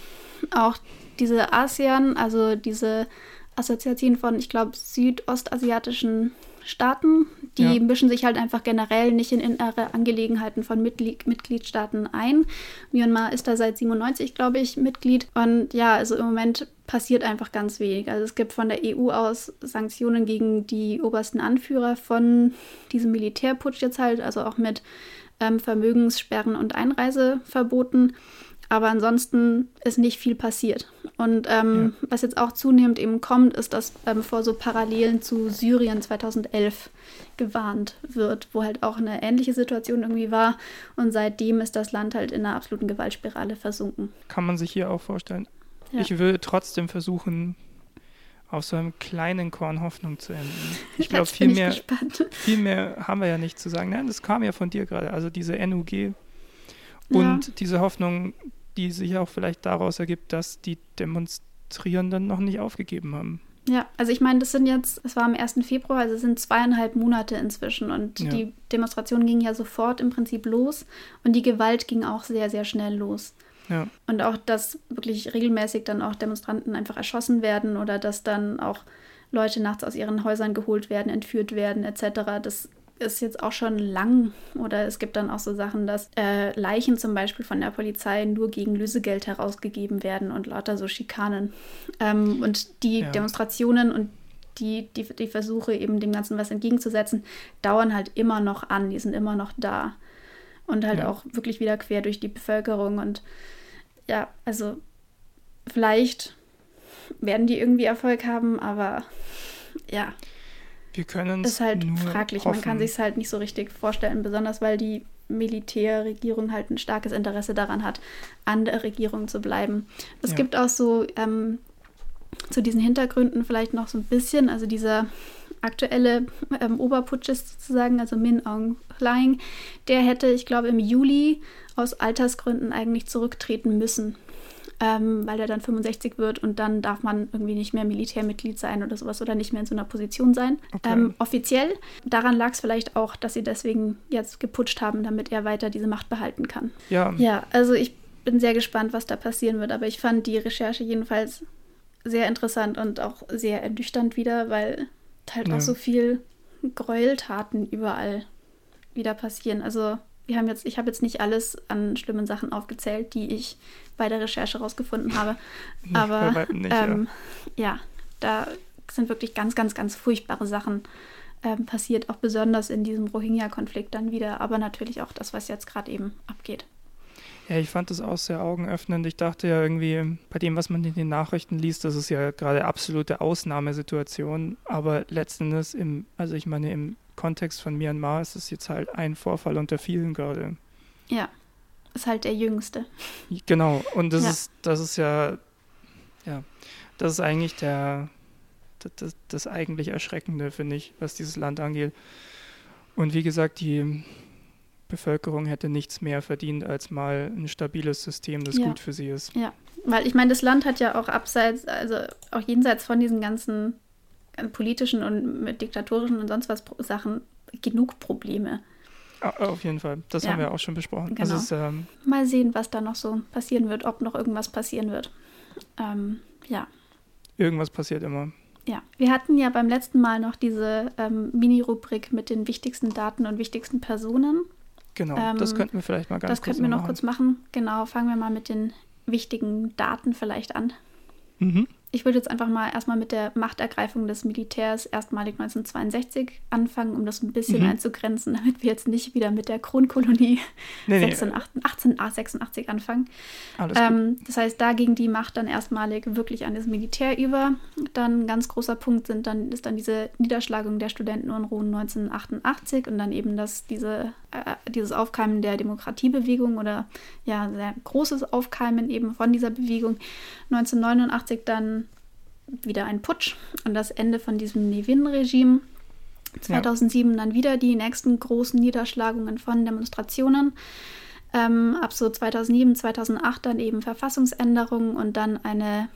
auch diese ASEAN, also diese Assoziation von, ich glaube, südostasiatischen Staaten. Die ja. mischen sich halt einfach generell nicht in innere Angelegenheiten von Mitglied Mitgliedstaaten ein. Myanmar ist da seit 97, glaube ich, Mitglied. Und ja, also im Moment passiert einfach ganz wenig. Also es gibt von der EU aus Sanktionen gegen die obersten Anführer von diesem Militärputsch jetzt halt, also auch mit ähm, Vermögenssperren und Einreiseverboten. Aber ansonsten ist nicht viel passiert. Und ähm, ja. was jetzt auch zunehmend eben kommt, ist, dass ähm, vor so Parallelen zu Syrien 2011 gewarnt wird, wo halt auch eine ähnliche Situation irgendwie war. Und seitdem ist das Land halt in einer absoluten Gewaltspirale versunken. Kann man sich hier auch vorstellen. Ja. Ich will trotzdem versuchen, auf so einem kleinen Korn Hoffnung zu enden. Ich glaube, viel mehr, viel mehr haben wir ja nicht zu sagen. Nein, das kam ja von dir gerade. Also diese NUG und ja. diese Hoffnung, die sich auch vielleicht daraus ergibt, dass die Demonstrierenden noch nicht aufgegeben haben. Ja, also ich meine, das sind jetzt, es war am 1. Februar, also es sind zweieinhalb Monate inzwischen und Ja. die Demonstration ging ja sofort im Prinzip los und die Gewalt ging auch sehr, sehr schnell los. Ja, Und auch, dass wirklich regelmäßig dann auch Demonstranten einfach erschossen werden oder dass dann auch Leute nachts aus ihren Häusern geholt werden, entführt werden, etc. Das ist jetzt auch schon lang. Oder es gibt dann auch so Sachen, dass äh, Leichen zum Beispiel von der Polizei nur gegen Lösegeld herausgegeben werden und lauter so Schikanen. Ähm, und die Ja. Demonstrationen und die, die, die Versuche, eben dem Ganzen was entgegenzusetzen, dauern halt immer noch an. Die sind immer noch da. Und halt Ja. auch wirklich wieder quer durch die Bevölkerung. Und ja, also vielleicht werden die irgendwie Erfolg haben, aber ja, wir können es ist halt nur fraglich. hoffen. Man kann sich es halt nicht so richtig vorstellen, besonders weil die Militärregierung halt ein starkes Interesse daran hat, an der Regierung zu bleiben. Es Ja. gibt auch so ähm, zu diesen Hintergründen vielleicht noch so ein bisschen, also dieser aktuelle ähm, Oberputschist sozusagen, also Min Aung Hlaing, der hätte, ich glaube, im Juli aus Altersgründen eigentlich zurücktreten müssen, ähm, weil er dann 65 wird und dann darf man irgendwie nicht mehr Militärmitglied sein oder sowas oder nicht mehr in so einer Position sein. Okay. Ähm, offiziell. Daran lag es vielleicht auch, dass sie deswegen jetzt geputscht haben, damit er weiter diese Macht behalten kann. Ja, Ja, also ich bin sehr gespannt, was da passieren wird, aber ich fand die Recherche jedenfalls sehr interessant und auch sehr ernüchternd wieder, weil halt Ja. auch so viel Gräueltaten überall wieder passieren. Also wir haben jetzt, ich habe jetzt nicht alles an schlimmen Sachen aufgezählt, die ich bei der Recherche rausgefunden habe. Aber nicht, ähm, ja. da sind wirklich ganz, ganz, ganz furchtbare Sachen ähm, passiert, auch besonders in diesem Rohingya-Konflikt dann wieder, aber natürlich auch das, was jetzt gerade eben abgeht. Ja, ich fand das auch sehr augenöffnend. Ich dachte ja irgendwie, bei dem, was man in den Nachrichten liest, das ist ja gerade absolute Ausnahmesituation. Aber letzten Endes, im, also ich meine, im Kontext von Myanmar ist es jetzt halt ein Vorfall unter vielen gerade. Ja, ist halt der Jüngste. Genau, und das Ja. ist, das ist ja, ja, das ist eigentlich der, das, das, eigentlich Erschreckende, finde ich, was dieses Land angeht. Und wie gesagt, die Bevölkerung hätte nichts mehr verdient als mal ein stabiles System, das Ja. gut für sie ist. Ja, weil ich meine, das Land hat ja auch abseits, also auch jenseits von diesen ganzen politischen und mit diktatorischen und sonst was Sachen genug Probleme. Auf jeden Fall, das Ja. haben wir auch schon besprochen. Genau. Ist, ähm, Mal sehen, was da noch so passieren wird, ob noch irgendwas passieren wird. Ähm, ja. irgendwas passiert immer. Ja, wir hatten ja beim letzten Mal noch diese ähm, Mini-Rubrik mit den wichtigsten Daten und wichtigsten Personen. Genau, Ähm, das könnten wir vielleicht mal ganz das kurz könnten wir noch machen. kurz machen. Genau, fangen wir mal mit den wichtigen Daten vielleicht an. Mhm. Ich würde jetzt einfach mal erstmal mit der Machtergreifung des Militärs erstmalig 1962 anfangen, um das ein bisschen Mhm. einzugrenzen, damit wir jetzt nicht wieder mit der Kronkolonie Nee, nee, 1886 1886 anfangen. Ähm, das heißt, da ging die Macht dann erstmalig wirklich an das Militär über. Dann ein ganz großer Punkt sind dann, ist dann diese Niederschlagung der Studentenunruhen 1988 und dann eben das, diese, äh, dieses Aufkeimen der Demokratiebewegung oder ja, sehr großes Aufkeimen eben von dieser Bewegung. 1989 dann wieder ein Putsch und das Ende von diesem Nevin-Regime. 2007 dann wieder die nächsten großen Niederschlagungen von Demonstrationen. Ähm, ab so 2007, 2008 dann eben Verfassungsänderungen und dann eine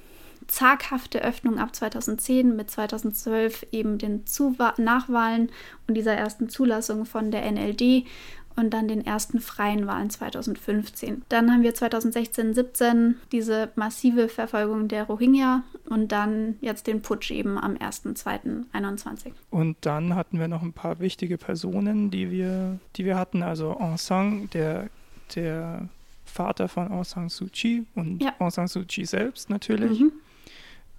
zaghafte Öffnung ab 2010 mit 2012 eben den Zuwa Nachwahlen und dieser ersten Zulassung von der NLD und dann den ersten freien Wahlen 2015. Dann haben wir 2016, 17 diese massive Verfolgung der Rohingya und dann jetzt den Putsch eben am 1.2.21. Und dann hatten wir noch ein paar wichtige Personen, die wir, die wir hatten. Also Aung San, der, der Vater von Aung San Suu Kyi und Ja. Aung San Suu Kyi selbst natürlich, Mhm.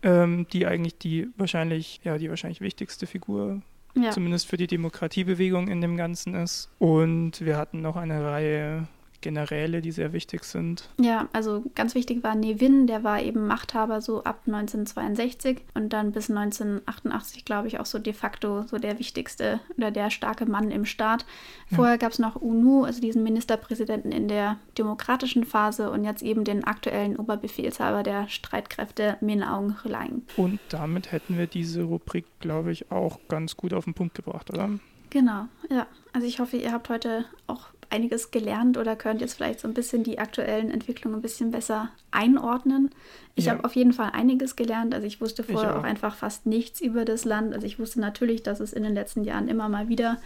ähm, die eigentlich die wahrscheinlich, ja, die wahrscheinlich wichtigste Figur, Ja. zumindest für die Demokratiebewegung in dem Ganzen ist. Und wir hatten noch eine Reihe Generäle, die sehr wichtig sind. Ja, also ganz wichtig war Nevin, der war eben Machthaber so ab 1962 und dann bis 1988, glaube ich, auch so de facto so der wichtigste oder der starke Mann im Staat. Vorher gab es noch UNU, also diesen Ministerpräsidenten in der demokratischen Phase und jetzt eben den aktuellen Oberbefehlshaber der Streitkräfte Min Aung Hlaing. Und damit hätten wir diese Rubrik, glaube ich, auch ganz gut auf den Punkt gebracht, oder? Genau, ja. Also ich hoffe, ihr habt heute auch einiges gelernt oder könnt jetzt vielleicht so ein bisschen die aktuellen Entwicklungen ein bisschen besser einordnen. Ich Ja. habe auf jeden Fall einiges gelernt. Also ich wusste vorher auch. auch einfach fast nichts über das Land. Also ich wusste natürlich, dass es in den letzten Jahren immer mal wieder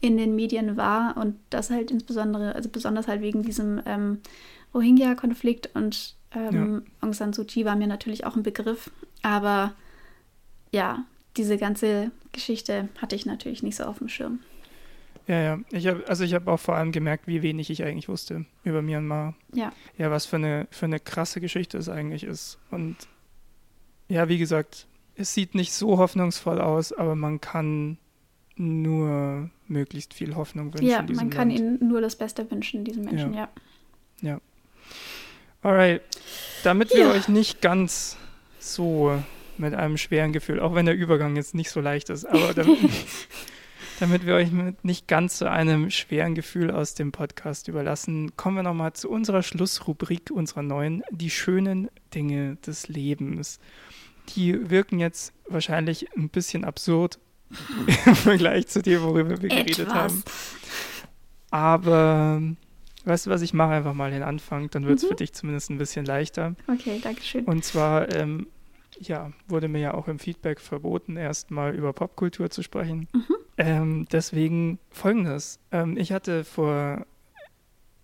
in den Medien war und das halt insbesondere, also besonders halt wegen diesem ähm, Rohingya-Konflikt und ähm, Aung San Suu Kyi war mir natürlich auch ein Begriff. Aber ja, diese ganze Geschichte hatte ich natürlich nicht so auf dem Schirm. Ja, ja. Ich hab, also ich habe auch vor allem gemerkt, wie wenig ich eigentlich wusste über Myanmar. Ja. Ja, was für eine, für eine krasse Geschichte es eigentlich ist. Und ja, wie gesagt, es sieht nicht so hoffnungsvoll aus, aber man kann nur möglichst viel Hoffnung wünschen. Ja, man kann Land. ihnen nur das Beste wünschen, diesen Menschen, ja. Alright. Damit wir Ja. euch nicht ganz so mit einem schweren Gefühl, auch wenn der Übergang jetzt nicht so leicht ist, aber damit, damit wir euch mit nicht ganz so einem schweren Gefühl aus dem Podcast überlassen, kommen wir nochmal zu unserer Schlussrubrik, unserer neuen, die schönen Dinge des Lebens. Die wirken jetzt wahrscheinlich ein bisschen absurd im Vergleich zu dem, worüber wir geredet Etwas. haben. Aber weißt du was, ich mache einfach mal den Anfang, dann wird es Mhm. für dich zumindest ein bisschen leichter. Okay, danke schön. Und zwar, ähm, ja, wurde mir ja auch im Feedback verboten, erstmal über Popkultur zu sprechen. Mhm. Ähm, deswegen folgendes. Ähm, ich hatte vor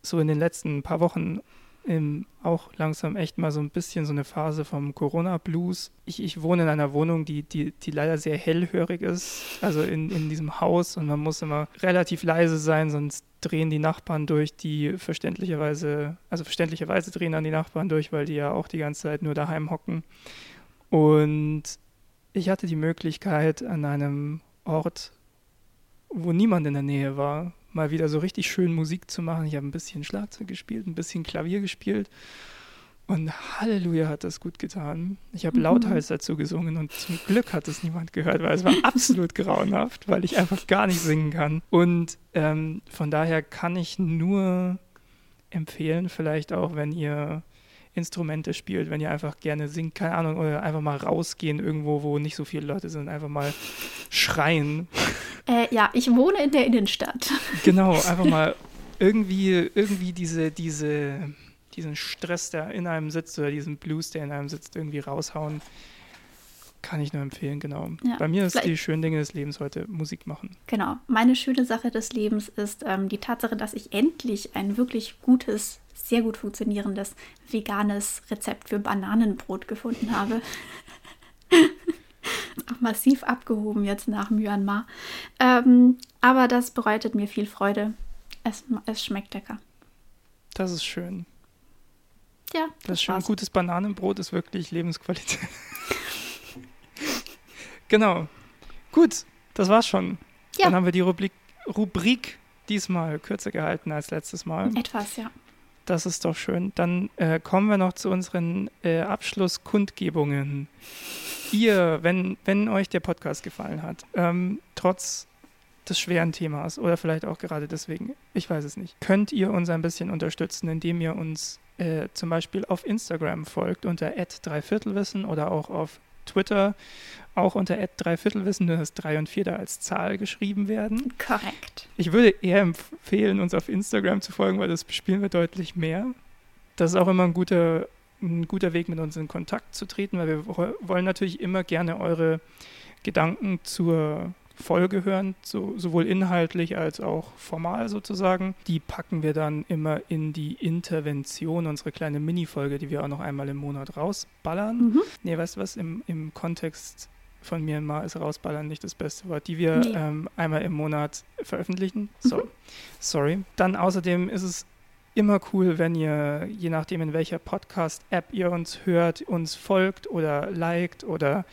so in den letzten paar Wochen ähm, auch langsam echt mal so ein bisschen so eine Phase vom Corona-Blues. Ich, ich wohne in einer Wohnung, die, die, die leider sehr hellhörig ist, also in, in diesem Haus und man muss immer relativ leise sein, sonst drehen die Nachbarn durch, die verständlicherweise, also verständlicherweise drehen dann die Nachbarn durch, weil die ja auch die ganze Zeit nur daheim hocken. Und ich hatte die Möglichkeit, an einem Ort, wo niemand in der Nähe war, mal wieder so richtig schön Musik zu machen. Ich habe ein bisschen Schlagzeug gespielt, ein bisschen Klavier gespielt. Und Halleluja hat das gut getan. Ich habe Mhm. lauthals dazu gesungen und zum Glück hat es niemand gehört, weil es war absolut grauenhaft, weil ich einfach gar nicht singen kann. Und ähm, von daher kann ich nur empfehlen, vielleicht auch, wenn ihr Instrumente spielt, wenn ihr einfach gerne singt, keine Ahnung, oder einfach mal rausgehen irgendwo, wo nicht so viele Leute sind, einfach mal schreien. Äh, ja, ich wohne in der Innenstadt. Genau, einfach mal irgendwie, irgendwie diese, diese, diesen Stress, der in einem sitzt oder diesen Blues, der in einem sitzt, irgendwie raushauen. Kann ich nur empfehlen, genau. Ja, Bei mir ist vielleicht- die schönen Dinge des Lebens heute Musik machen. Genau. Meine schöne Sache des Lebens ist ähm, die Tatsache, dass ich endlich ein wirklich gutes, sehr gut funktionierendes veganes Rezept für Bananenbrot gefunden habe. Auch massiv abgehoben jetzt nach Myanmar. Ähm, aber das bereitet mir viel Freude. Es, es schmeckt lecker. Das ist schön. Ja, Das ist schön. war's. Gutes Bananenbrot ist wirklich Lebensqualität. genau. Gut, das war's schon. Ja. Dann haben wir die Rubrik, Rubrik diesmal kürzer gehalten als letztes Mal. Etwas, ja. Das ist doch schön. Dann äh, kommen wir noch zu unseren äh, Abschlusskundgebungen. Ihr, wenn, wenn euch der Podcast gefallen hat, ähm, trotz des schweren Themas oder vielleicht auch gerade deswegen, ich weiß es nicht, könnt ihr uns ein bisschen unterstützen, indem ihr uns äh, zum Beispiel auf Instagram folgt unter dreiviertelwissen oder auch auf Twitter auch unter dreiviertelwissen, nur das 3 und 4 da als Zahl geschrieben werden. Korrekt. Ich würde eher empfehlen, uns auf Instagram zu folgen, weil das bespielen wir deutlich mehr. Das ist auch immer ein guter, ein guter Weg, mit uns in Kontakt zu treten, weil wir wo- wollen natürlich immer gerne eure Gedanken zur Folge hören, so, sowohl inhaltlich als auch formal sozusagen. Die packen wir dann immer in die Intervention, unsere kleine Mini-Folge, die wir auch noch einmal im Monat rausballern. Mhm. Nee, weißt du was, im, im Kontext von Myanmar ist rausballern nicht das beste Wort, die wir Nee. ähm, einmal im Monat veröffentlichen. So, Mhm. sorry. Dann außerdem ist es immer cool, wenn ihr, je nachdem in welcher Podcast-App ihr uns hört, uns folgt oder liked oder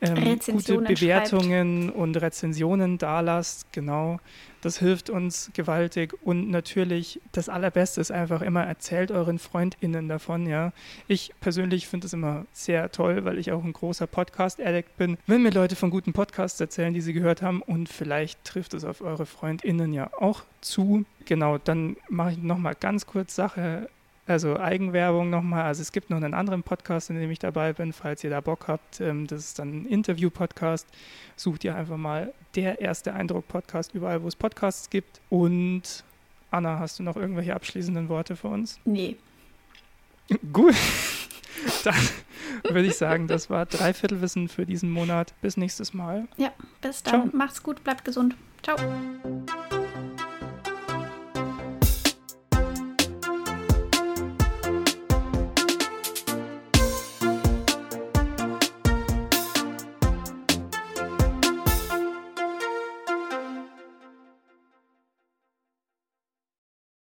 ähm, gute Bewertungen und Rezensionen dalasst. Genau, das hilft uns gewaltig. Und natürlich, das Allerbeste ist einfach immer, erzählt euren FreundInnen davon, ja. Ich persönlich finde es immer sehr toll, weil ich auch ein großer Podcast-Addict bin. Wenn mir Leute von guten Podcasts erzählen, die sie gehört haben und vielleicht trifft es auf eure FreundInnen ja auch zu. Genau, dann mache ich nochmal ganz kurz Sache, also Eigenwerbung nochmal. Also es gibt noch einen anderen Podcast, in dem ich dabei bin, falls ihr da Bock habt. Ähm, das ist dann ein Interview-Podcast. Sucht ihr einfach mal der erste Eindruck-Podcast überall, wo es Podcasts gibt. Und Anna, hast du noch irgendwelche abschließenden Worte für uns? Nee. Gut. Dann würde ich sagen, das war Dreiviertelwissen für diesen Monat. Bis nächstes Mal. Ja, bis dann. Ciao. Macht's gut, bleibt gesund. Ciao.